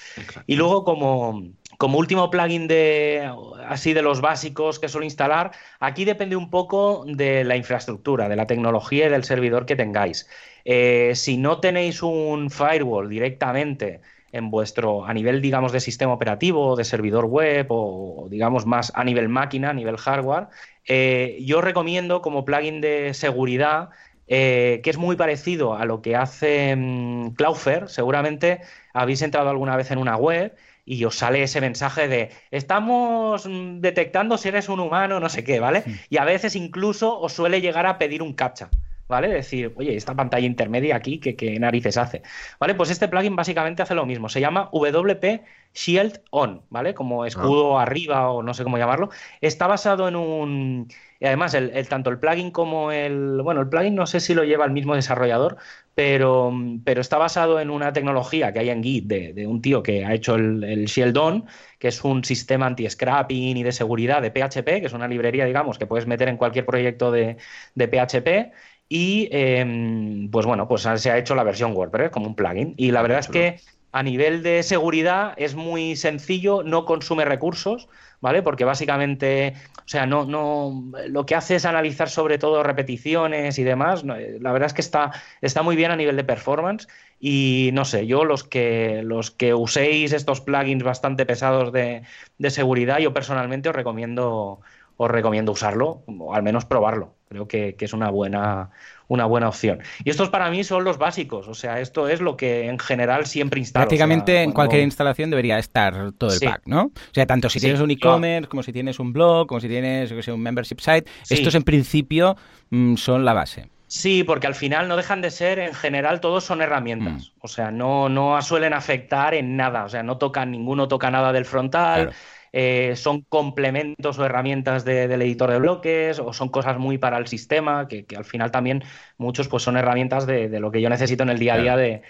Y luego, como, como último plugin de así de los básicos que suelo instalar, aquí depende un poco de la infraestructura, de la tecnología y del servidor que tengáis. Eh, si no tenéis un firewall directamente en vuestro, a nivel, digamos, de sistema operativo, de servidor web o, digamos, más a nivel máquina, a nivel hardware, eh, yo recomiendo como plugin de seguridad eh, que es muy parecido a lo que hace mm, Cloudflare. Seguramente habéis entrado alguna vez en una web y os sale ese mensaje de estamos mm, detectando si eres un humano, no sé qué, ¿vale? Y a veces incluso os suele llegar a pedir un captcha. ¿Vale? Decir, oye, esta pantalla intermedia aquí, ¿qué, narices hace? ¿Vale? Pues este plugin básicamente hace lo mismo. Se llama WP Shield On, ¿vale? Como escudo ah. arriba o no sé cómo llamarlo. Está basado en un... Y además, el, tanto el plugin como el... Bueno, el plugin no sé si lo lleva el mismo desarrollador, pero, pero está basado en una tecnología que hay en Git de, un tío que ha hecho el, el Shield On, que es un sistema anti-scrapping y de seguridad de PHP, que es una librería, digamos, que puedes meter en cualquier proyecto de, de PHP y em, pues bueno, pues se ha hecho la versión WordPress como un plugin. Y la verdad es que a nivel de seguridad es muy sencillo, no consume recursos, ¿vale? Porque básicamente, o sea, no, no, lo que hace es analizar sobre todo repeticiones y demás. La verdad es que está, está muy bien a nivel de performance y no sé, yo los que, los que uséis estos plugins bastante pesados de, de seguridad, yo personalmente os recomiendo, os recomiendo usarlo, o al menos probarlo. Creo que, que es una buena, una buena opción. Y estos para mí son los básicos, o sea, esto es lo que en general siempre instalo. Prácticamente en cualquier instalación debería estar todo el pack, ¿no? O sea, tanto si tienes un e-commerce, como si tienes un blog, como si tienes un membership site, estos en principio mm, son la base. Sí, porque al final no dejan de ser, en general, todos son herramientas. Mm. O sea, no, no suelen afectar en nada. O sea, no tocan, ninguno toca nada del frontal. Eh, son complementos o herramientas del editor de bloques o son cosas muy para el sistema, que, al final también muchos pues son herramientas de, lo que yo necesito en el día a día de,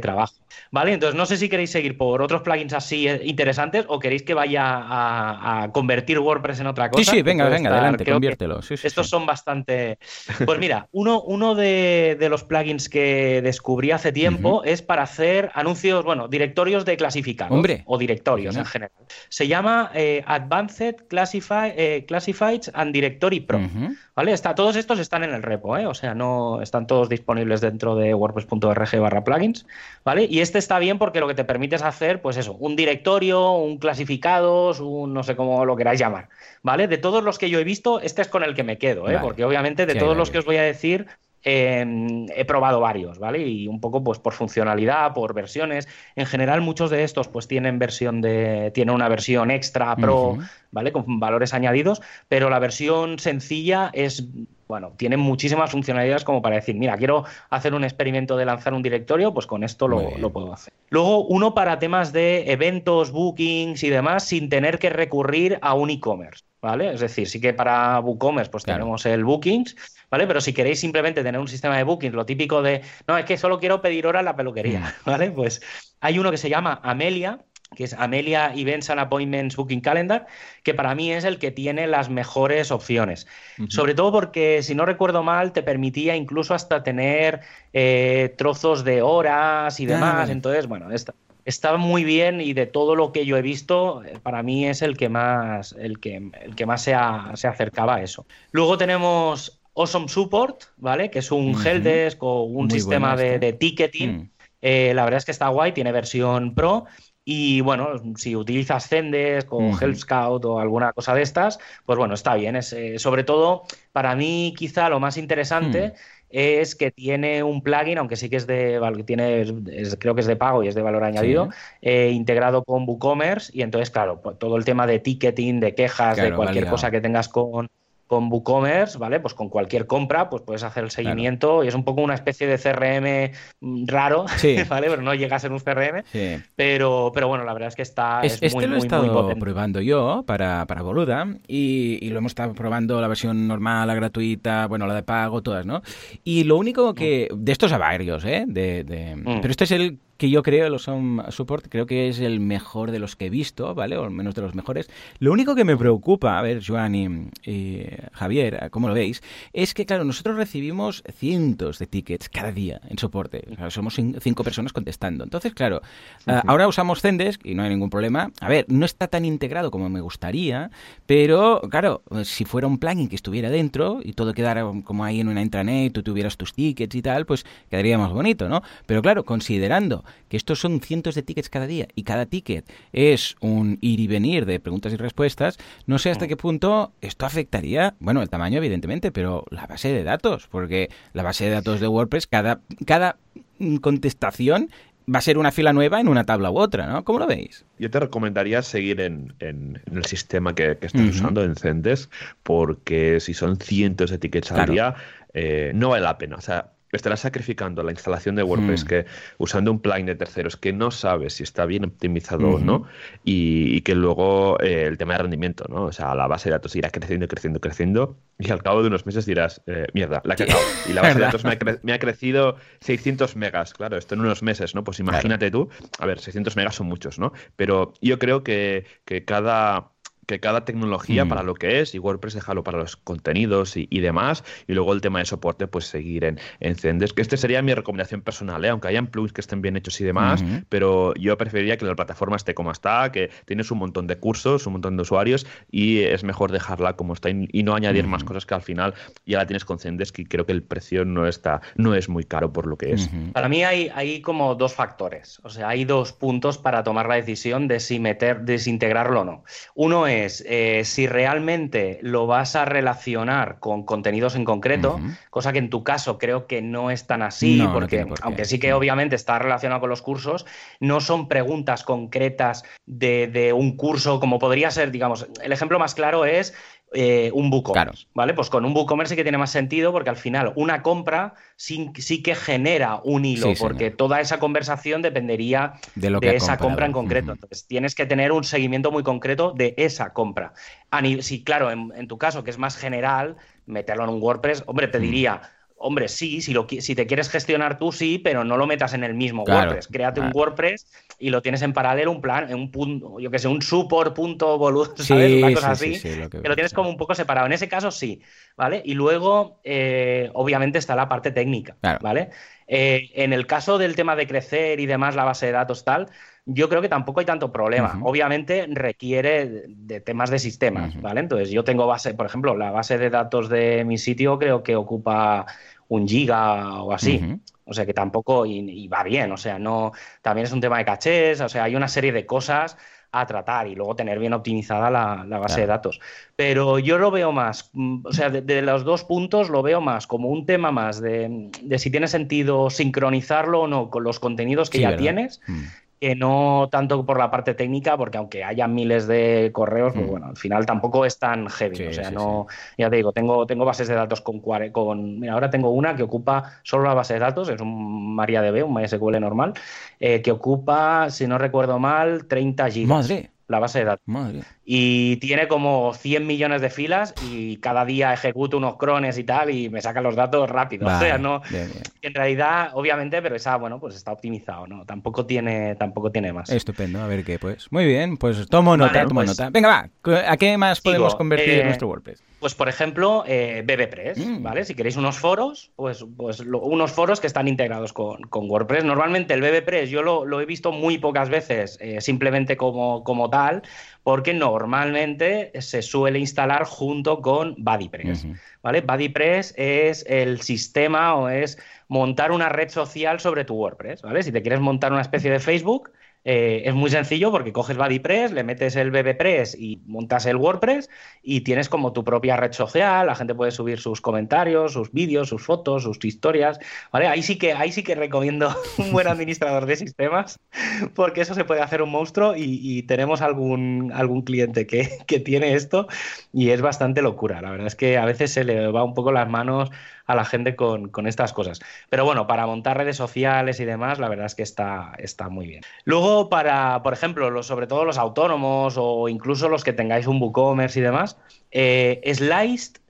trabajo. ¿Vale? Entonces no sé si queréis seguir por otros plugins así eh, interesantes o queréis que vaya a, convertir WordPress en otra cosa. Sí, sí, venga, venga, adelante, conviértelo. estos son bastante... Pues mira, uno, uno de, los plugins que descubrí hace tiempo es para hacer anuncios, bueno, directorios de clasificados. Hombre. O directorios en general. Se llama eh, Advanced Classify, eh, Classifieds and Directory Pro. ¿Vale? Está, todos estos están en el repo, ¿eh? o sea, no están todos disponibles dentro de wordpress.org barra plugins. ¿Vale? Y este está bien porque lo que te permite es hacer, pues eso, un directorio, un clasificados, un no sé cómo lo queráis llamar. ¿Vale? De todos los que yo he visto, este es con el que me quedo, ¿eh? porque obviamente de todos los que os voy a decir, Em, he probado varios, ¿vale? Y un poco pues por funcionalidad, por versiones. En general muchos de estos pues tienen versión de tiene una versión extra pro, ¿vale? Con valores añadidos, pero la versión sencilla es bueno, tiene muchísimas funcionalidades como para decir, mira, quiero hacer un experimento de lanzar un directorio, pues con esto lo, lo, puedo hacer. Luego, uno para temas de eventos, bookings y demás, sin tener que recurrir a un e-commerce. ¿vale? Es decir, sí que para WooCommerce pues tenemos el Bookings, ¿vale? Pero si queréis simplemente tener un sistema de Bookings, lo típico de, no, es que solo quiero pedir hora en la peluquería, mm. ¿vale? Pues hay uno que se llama Amelia, que es Amelia Events and Appointments Booking Calendar, que para mí es el que tiene las mejores opciones. Sobre todo porque, si no recuerdo mal, te permitía incluso hasta tener eh, trozos de horas y ah, demás. Entonces, bueno, está muy bien y de todo lo que yo he visto, eh, para mí es el que más, el que, el que más se, acercaba a eso. Luego tenemos Awesome Support, ¿vale? Que es un helpdesk o un sistema de, ticketing. Mm. Eh, la verdad es que está guay, tiene versión pro. Y bueno, si utilizas Zendesk o Help Scout o alguna cosa de estas, pues bueno, está bien. Es, eh, sobre todo, para mí, quizá lo más interesante. Mm es que tiene un plugin, aunque sí que es de tiene, creo que es de pago y es de valor añadido, eh, integrado con WooCommerce y entonces, claro, todo el tema de ticketing, de quejas, de cualquier cosa que tengas con, con WooCommerce, ¿vale? Pues con cualquier compra, pues puedes hacer el seguimiento y es un poco una especie de CRM mm, raro, ¿vale? Pero no llega a ser un CRM. Pero, pero bueno, la verdad es que está es, este lo he estado probando yo para, para Boluda y, lo hemos estado probando la versión normal, la gratuita, bueno, la de pago, todas, ¿no? Y lo único que... De estos a varios, ¿eh? De, mm. Pero este es el que yo creo, los Home Support, creo que es el mejor de los que he visto, ¿vale? O al menos de los mejores. Lo único que me preocupa, a ver, Joan y, Javier, ¿cómo lo veis? Es que, claro, nosotros recibimos cientos de tickets cada día en soporte. somos cinco personas contestando. Entonces, claro, ah, ahora usamos Zendesk y no hay ningún problema. A ver, no está tan integrado como me gustaría, pero, claro, si fuera un plugin que estuviera dentro y todo quedara como ahí en una intranet, tú tuvieras tus tickets y tal, pues quedaría más bonito, ¿no? Pero claro, considerando que estos son cientos de tickets cada día y cada ticket es un ir y venir de preguntas y respuestas, no sé hasta mm. qué punto esto afectaría, bueno, el tamaño evidentemente, pero la base de datos, porque la base de datos de WordPress, cada, cada contestación va a ser una fila nueva en una tabla u otra, ¿no? ¿Cómo lo veis? Yo te recomendaría seguir en, el sistema que, estás usando en Zendesk, porque si son cientos de tickets al día, eh, no vale la pena. O sea, estarás sacrificando la instalación de WordPress hmm. que usando un plugin de terceros que no sabes si está bien optimizado o no y, que luego eh, el tema de rendimiento, ¿no? O sea, la base de datos irá creciendo, creciendo, creciendo y al cabo de unos meses dirás, eh, mierda, la he cagado. Y la base de datos me ha, crecido 600 megas, claro, esto en unos meses, ¿no? Pues imagínate tú, a ver, 600 megas son muchos, ¿no? Pero yo creo que, que cada que cada tecnología Mm. para lo que es y WordPress déjalo para los contenidos y, y demás y luego el tema de soporte pues seguir en, en Zendesk que este sería mi recomendación personal ¿eh? aunque hayan plugins que estén bien hechos y demás pero yo preferiría que la plataforma esté como está que tienes un montón de cursos un montón de usuarios y es mejor dejarla como está y, y no añadir más cosas que al final ya la tienes con Zendesk y creo que el precio no está no es muy caro por lo que es. Para mí hay, hay como dos factores, o sea, hay dos puntos para tomar la decisión de si meter, desintegrarlo o no. Uno es eh, si realmente lo vas a relacionar con contenidos en concreto, cosa que en tu caso creo que no es tan así, No, porque por aunque sí que obviamente está relacionado con los cursos, no son preguntas concretas de, de un curso, como podría ser, digamos, el ejemplo más claro es eh, un WooCommerce, Claro. ¿vale? Pues con un WooCommerce sí que tiene más sentido porque al final una compra sí, sí que genera un hilo, Sí, señor. porque toda esa conversación dependería De lo de esa comprado. compra en concreto. Entonces tienes que tener un seguimiento muy concreto de esa compra. Si, claro, en, en tu caso, que es más general, meterlo en un WordPress, hombre, te diría. Hombre, sí, si, lo, qui- si te quieres gestionar tú, sí, pero no lo metas en el mismo Claro, WordPress. Créate un claro. WordPress y lo tienes en paralelo, un plan, un punto, yo que sé, un support.bolu, Sí, ¿sabes? Una cosa sí, así sí, sí, lo que- que lo tienes como un poco separado. En ese caso sí, ¿vale? Y luego, eh, obviamente, está la parte técnica, Claro. ¿vale? Eh, en el caso del tema de crecer y demás, la base de datos tal, yo creo que tampoco hay tanto problema. Obviamente requiere de, temas de sistemas. ¿vale? Entonces yo tengo base, por ejemplo, la base de datos de mi sitio creo que ocupa un giga o así. O sea que tampoco, y, y va bien, o sea, no, también es un tema de cachés, o sea, hay una serie de cosas a tratar y luego tener bien optimizada la, la base Claro. de datos. Pero yo lo veo más, mm, o sea, de, de los dos puntos lo veo más como un tema más de, de si tiene sentido sincronizarlo o no con los contenidos que Sí, ya ¿verdad? tienes, Mm. Que no tanto por la parte técnica, porque aunque haya miles de correos, pues Mm. bueno, al final tampoco es tan heavy. Sí, o sea, sí, no, ya te digo, tengo, tengo bases de datos con, con. Mira, ahora tengo una que ocupa solo la base de datos, es un MariaDB, un MySQL normal, eh, que ocupa, si no recuerdo mal, 30 gigas. Madre, La base de datos. madre. Y tiene como 100 millones de filas y cada día ejecuto unos crones y tal y me sacan los datos rápido. O sea, no, bien, bien. en realidad, obviamente, pero esa, bueno, pues está optimizado, ¿no? Tampoco tiene, tampoco tiene más. Estupendo, a ver qué, pues. Muy bien, pues tomo nota, Vale, tomo pues- nota. Venga, va, ¿a qué más Sigo, podemos convertir eh, nuestro WordPress? Pues, por ejemplo, eh, BBPress, Mm. ¿vale? Si queréis unos foros, pues, pues lo- unos foros que están integrados con, con WordPress. Normalmente el BBPress yo lo, lo he visto muy pocas veces eh, simplemente como, como tal, porque normalmente se suele instalar junto con BuddyPress. ¿vale? BuddyPress es el sistema o es montar una red social sobre tu WordPress, ¿vale? Si te quieres montar una especie de Facebook, eh, es muy sencillo porque coges BuddyPress, le metes el BBPress y montas el WordPress y tienes como tu propia red social, la gente puede subir sus comentarios, sus vídeos, sus fotos, sus historias, ¿vale? Ahí sí que, ahí sí que recomiendo un buen administrador de sistemas porque eso se puede hacer un monstruo y, y tenemos algún, algún cliente que, que tiene esto y es bastante locura. La verdad es que a veces se le va un poco las manos a la gente con, con estas cosas. Pero bueno, para montar redes sociales y demás, la verdad es que está, está muy bien. Luego, para, por ejemplo, los, sobre todo los autónomos o incluso los que tengáis un WooCommerce y demás, eh, Sliced.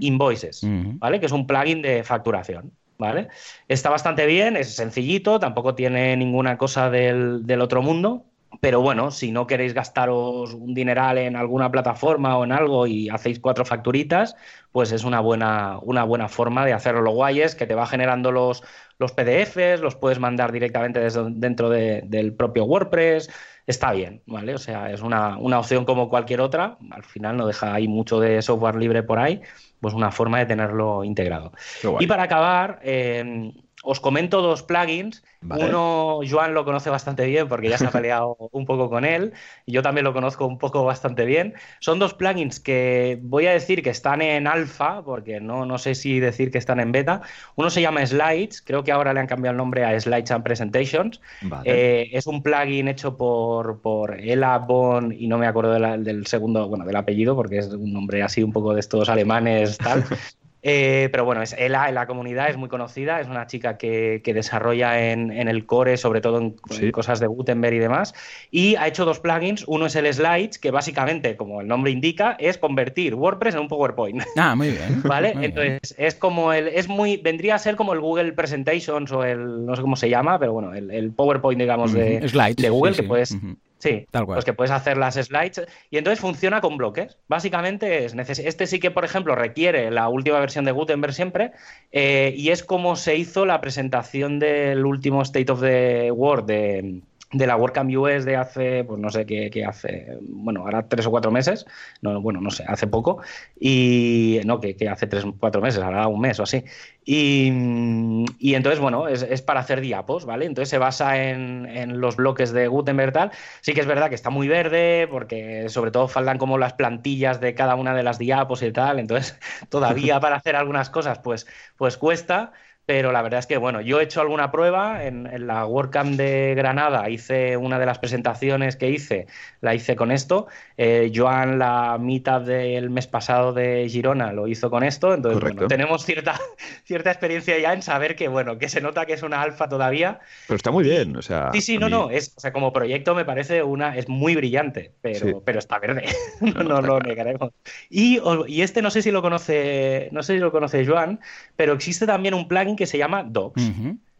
Invoices. ¿vale? Que es un plugin de facturación. ¿Vale? Está bastante bien, es sencillito, tampoco tiene ninguna cosa del, del otro mundo, pero bueno, si no queréis gastaros un dineral en alguna plataforma o en algo y hacéis cuatro facturitas, pues es una buena, una buena forma de hacerlo. Lo guay es que te va generando los, los PDFs, los puedes mandar directamente desde dentro de- del propio WordPress. Está bien, ¿vale? O sea, es una, una opción como cualquier otra. Al final no deja ahí mucho de software libre por ahí, pues una forma de tenerlo integrado. Y para acabar, eh, os comento dos plugins. Vale. Uno, Joan lo conoce bastante bien porque ya se ha peleado un poco con él. Y yo también lo conozco un poco bastante bien. Son dos plugins que voy a decir que están en alfa, porque no, no sé si decir que están en beta. Uno se llama Slides, creo que ahora le han cambiado el nombre a Slides and Presentations. Vale. Eh, es un plugin hecho por, por Ella Bon, y no me acuerdo de la- del segundo, bueno, del apellido, porque es un nombre así un poco de estos alemanes, tal. Eh, pero bueno, es Ella en la comunidad, es muy conocida, es una chica que, que desarrolla en, en el core, sobre todo en, Sí. en cosas de Gutenberg y demás, y ha hecho dos plugins, uno es el Slides, que básicamente, como el nombre indica, es convertir WordPress en un PowerPoint. Ah, muy bien. ¿Vale? muy bien. Entonces, es como el, es muy, vendría a ser como el Google Presentations o el, no sé cómo se llama, pero bueno, el, el PowerPoint, digamos, de. Slides, de Google, sí, que sí. puedes. Sí, tal cual. Pues que puedes hacer las slides y entonces funciona con bloques. Básicamente es este sí que, por ejemplo, requiere la última versión de Gutenberg siempre eh, y es como se hizo la presentación del último State of the World de de la WordCamp US de hace, pues no sé qué, hace, bueno, ahora tres o cuatro meses, no, bueno, no sé, hace poco, y no, que, hace tres o cuatro meses, ahora un mes o así. Y, entonces, bueno, es, para hacer diapos, ¿vale? Entonces se basa en, los bloques de Gutenberg tal. Sí que es verdad que está muy verde, porque sobre todo faltan como las plantillas de cada una de las diapos y tal, entonces todavía para hacer algunas cosas, pues, pues cuesta. Pero la verdad es que, bueno, yo he hecho alguna prueba en, la WordCamp de Granada, hice una de las presentaciones que hice, la hice con esto. Eh, Joan, la mitad del mes pasado de Girona, lo hizo con esto. Entonces, bueno, tenemos cierta, cierta experiencia ya en saber que, bueno, que se nota que es una alfa todavía. Pero está muy bien, o sea. Sí, sí, no, no. Es, o sea, como proyecto me parece una. Es muy brillante, pero, pero está verde. no, no, lo negaremos. Y, y este no sé si lo conoce, no sé si lo conoce Joan, pero existe también un plugin que se llama Docs.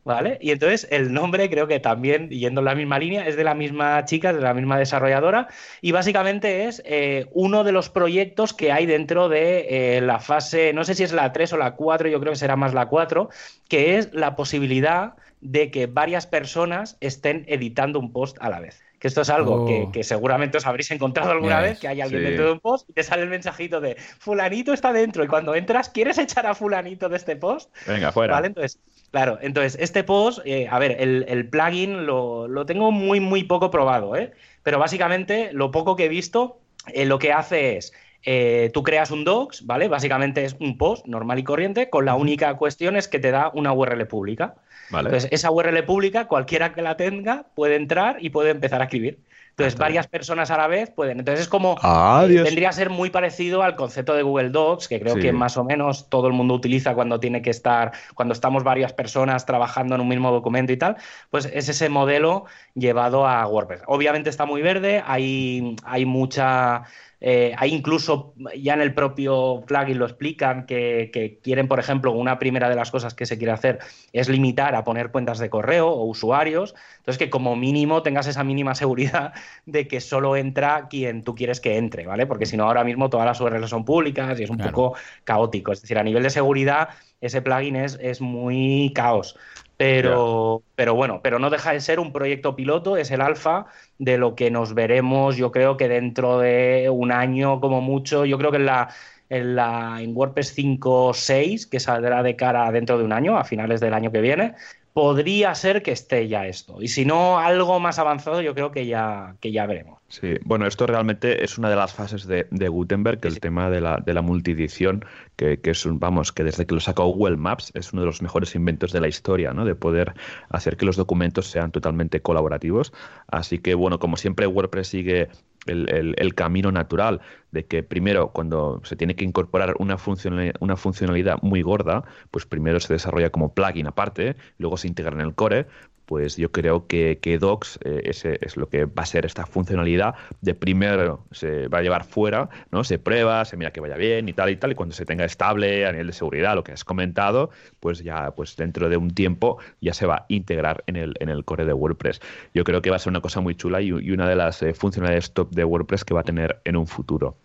¿Vale? Y entonces el nombre creo que también, yendo en la misma línea, es de la misma chica, de la misma desarrolladora, y básicamente es eh, uno de los proyectos que hay dentro de eh, la fase, no sé si es la 3 o la 4, yo creo que será más la 4, que es la posibilidad de que varias personas estén editando un post a la vez. Que esto es algo que, oh. seguramente os habréis encontrado alguna vez, que hay alguien dentro de un post y te sale el mensajito de fulanito está dentro y cuando entras, ¿quieres echar a fulanito de este post? Venga, fuera. ¿Vale? Entonces, claro, entonces este post, eh, a ver, el, plugin lo, tengo muy, muy poco probado, ¿eh? Pero básicamente lo poco que he visto, eh, lo que hace es... Eh, tú creas un docs, ¿vale? Básicamente es un post normal y corriente, con la única cuestión es que te da una URL pública. Entonces, esa URL pública, cualquiera que la tenga, puede entrar y puede empezar a escribir. Entonces, varias personas a la vez pueden. Entonces, es como. Ah, tendría que ser muy parecido al concepto de Google Docs, que creo que más o menos todo el mundo utiliza cuando tiene que estar. Cuando estamos varias personas trabajando en un mismo documento y tal. Pues es ese modelo llevado a WordPress. Obviamente está muy verde, hay, hay mucha eh, hay incluso, ya en el propio plugin lo explican, que, quieren, por ejemplo, una primera de las cosas que se quiere hacer es limitar a poner cuentas de correo o usuarios. Entonces, que como mínimo tengas esa mínima seguridad de que solo entra quien tú quieres que entre, ¿vale? Porque si no, ahora mismo todas las URLs son públicas y es un poco caótico. Es decir, a nivel de seguridad, ese plugin es, es muy caos. Pero, pero bueno, pero no deja de ser un proyecto piloto, es el alfa de lo que nos veremos, yo creo que dentro de un año como mucho, yo creo que en la, en la en WordPress 5.6, que saldrá de cara dentro de un año, a finales del año que viene, podría ser que esté ya esto. Y si no, algo más avanzado, yo creo que ya, que ya veremos. Sí, bueno, esto realmente es una de las fases de, Gutenberg, el tema de la, de la multiedición, que, es un, vamos, que desde que lo sacó Google Maps es uno de los mejores inventos de la historia, ¿no? De poder hacer que los documentos sean totalmente colaborativos. Así que, bueno, como siempre, WordPress sigue el, camino natural de que primero cuando se tiene que incorporar una funcionalidad, una funcionalidad muy gorda, pues primero se desarrolla como plugin aparte, luego se integra en el core, pues yo creo que, que Docs eh, ese es lo que va a ser esta funcionalidad de primero se va a llevar fuera, ¿no? Se prueba, se mira que vaya bien y tal y tal, y cuando se tenga estable a nivel de seguridad, lo que has comentado, pues ya pues dentro de un tiempo ya se va a integrar en el, en el core de WordPress. Yo creo que va a ser una cosa muy chula y, una de las eh, funcionalidades top de WordPress que va a tener en un futuro.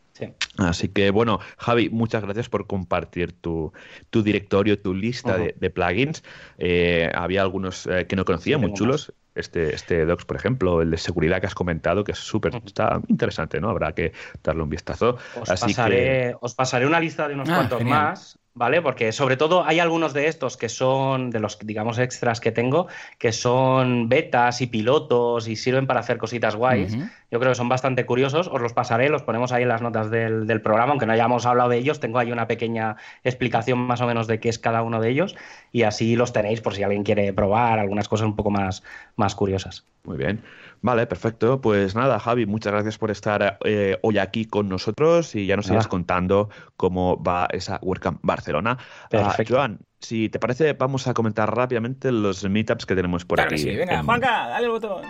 Así que bueno, Javi, muchas gracias por compartir tu, directorio, tu lista de, plugins. Eh, había algunos eh, que no conocía, muy chulos. Este, este Docs, por ejemplo, el de seguridad que has comentado, que es súper, está interesante, ¿no? Habrá que darle un vistazo. Os, pasaré, os pasaré una lista de unos ah, cuantos más ¿vale? Porque sobre todo hay algunos de estos que son, de los, digamos, extras que tengo, que son betas y pilotos y sirven para hacer cositas guays. Yo creo que son bastante curiosos. Os los pasaré, los ponemos ahí en las notas del, del, programa, aunque no hayamos hablado de ellos. Tengo ahí una pequeña explicación más o menos de qué es cada uno de ellos y así los tenéis por si alguien quiere probar algunas cosas un poco más, más curiosas. Muy bien. Vale, perfecto. Pues nada, Javi, muchas gracias por estar eh, hoy aquí con nosotros y ya nos sigas contando cómo va esa WordCamp Barcelona. Ah, perfecto. Joan, si te parece, vamos a comentar rápidamente los meetups que tenemos por aquí. sí. Venga, Juanca, dale el botón.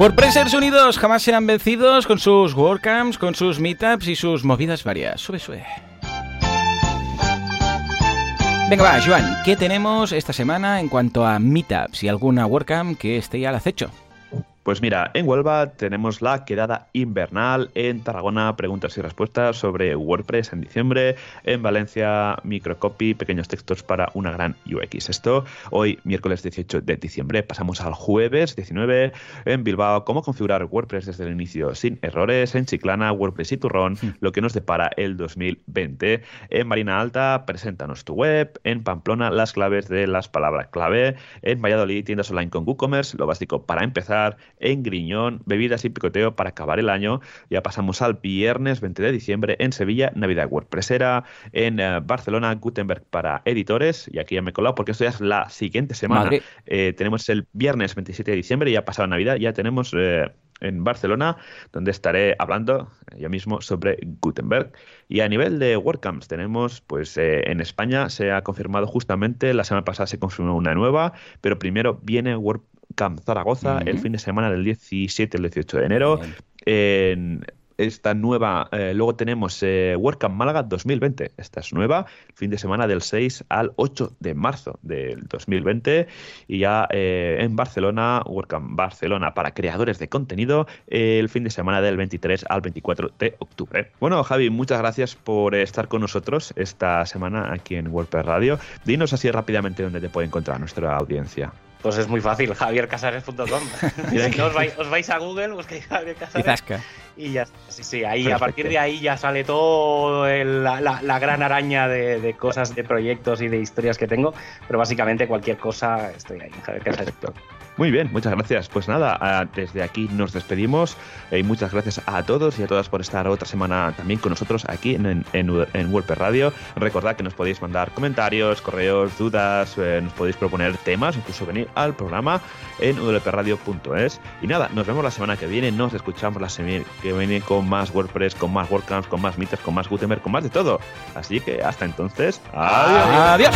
WordPressers unidos jamás serán vencidos con sus WordCamps, con sus meetups y sus movidas varias. Sube, sube. Venga, va, Joan, ¿qué tenemos esta semana en cuanto a meetups y alguna WordCamp que esté al acecho? Pues mira, en Huelva tenemos la quedada invernal, en Tarragona preguntas y respuestas sobre WordPress en diciembre, en Valencia microcopy, pequeños textos para una gran UX. Esto hoy miércoles 18 de diciembre, pasamos al jueves 19 en Bilbao, cómo configurar WordPress desde el inicio sin errores, en Chiclana, WordPress y Turrón, hmm. lo que nos depara el 2020. En Marina Alta, preséntanos tu web, en Pamplona las claves de las palabras clave, en Valladolid tiendas online con WooCommerce, lo básico para empezar, en Griñón, bebidas y picoteo para acabar el año. Ya pasamos al viernes 20 de diciembre en Sevilla, Navidad WordPressera, en eh, Barcelona, Gutenberg para editores. Y aquí ya me he colado porque esto ya es la siguiente semana. Eh, tenemos el viernes 27 de diciembre, ya pasado Navidad, ya tenemos... Eh, en Barcelona, donde estaré hablando yo mismo sobre Gutenberg. Y a nivel de WordCamps tenemos, pues en España se ha confirmado justamente, la semana pasada se confirmó una nueva, pero primero viene Word, Camp Zaragoza el fin de semana del 17 al 18 de enero. En esta nueva, eh, luego tenemos eh, WordCamp Málaga 2020, esta es nueva, fin de semana del 6 al 8 de marzo del 2020 y ya eh, en Barcelona, WordCamp Barcelona para creadores de contenido, el fin de semana del 23 al 24 de octubre. Bueno, Javi, muchas gracias por estar con nosotros esta semana aquí en WordPress Radio. Dinos así rápidamente dónde te puede encontrar nuestra audiencia. Pues es muy fácil, javiercasares.com. os, vais, os vais a Google, buscáis Javier Casares. Y ya sí, sí, ahí a partir de ahí ya sale todo la, gran araña de, cosas, de proyectos y de historias que tengo. Pero básicamente cualquier cosa estoy ahí, Javier Casares. Muy bien, muchas gracias. Pues nada, desde aquí nos despedimos eh, y muchas gracias a todos y a todas por estar otra semana también con nosotros aquí en, en, Radio. Recordad que nos podéis mandar comentarios, correos, dudas, eh, nos podéis proponer temas, incluso venir al programa en wpradio.es. Y nada, nos vemos la semana que viene, nos escuchamos la semana que viene con más WordPress, con más WordCamps, con más Meeters, con más Gutenberg, con más de todo. Así que hasta entonces, adiós.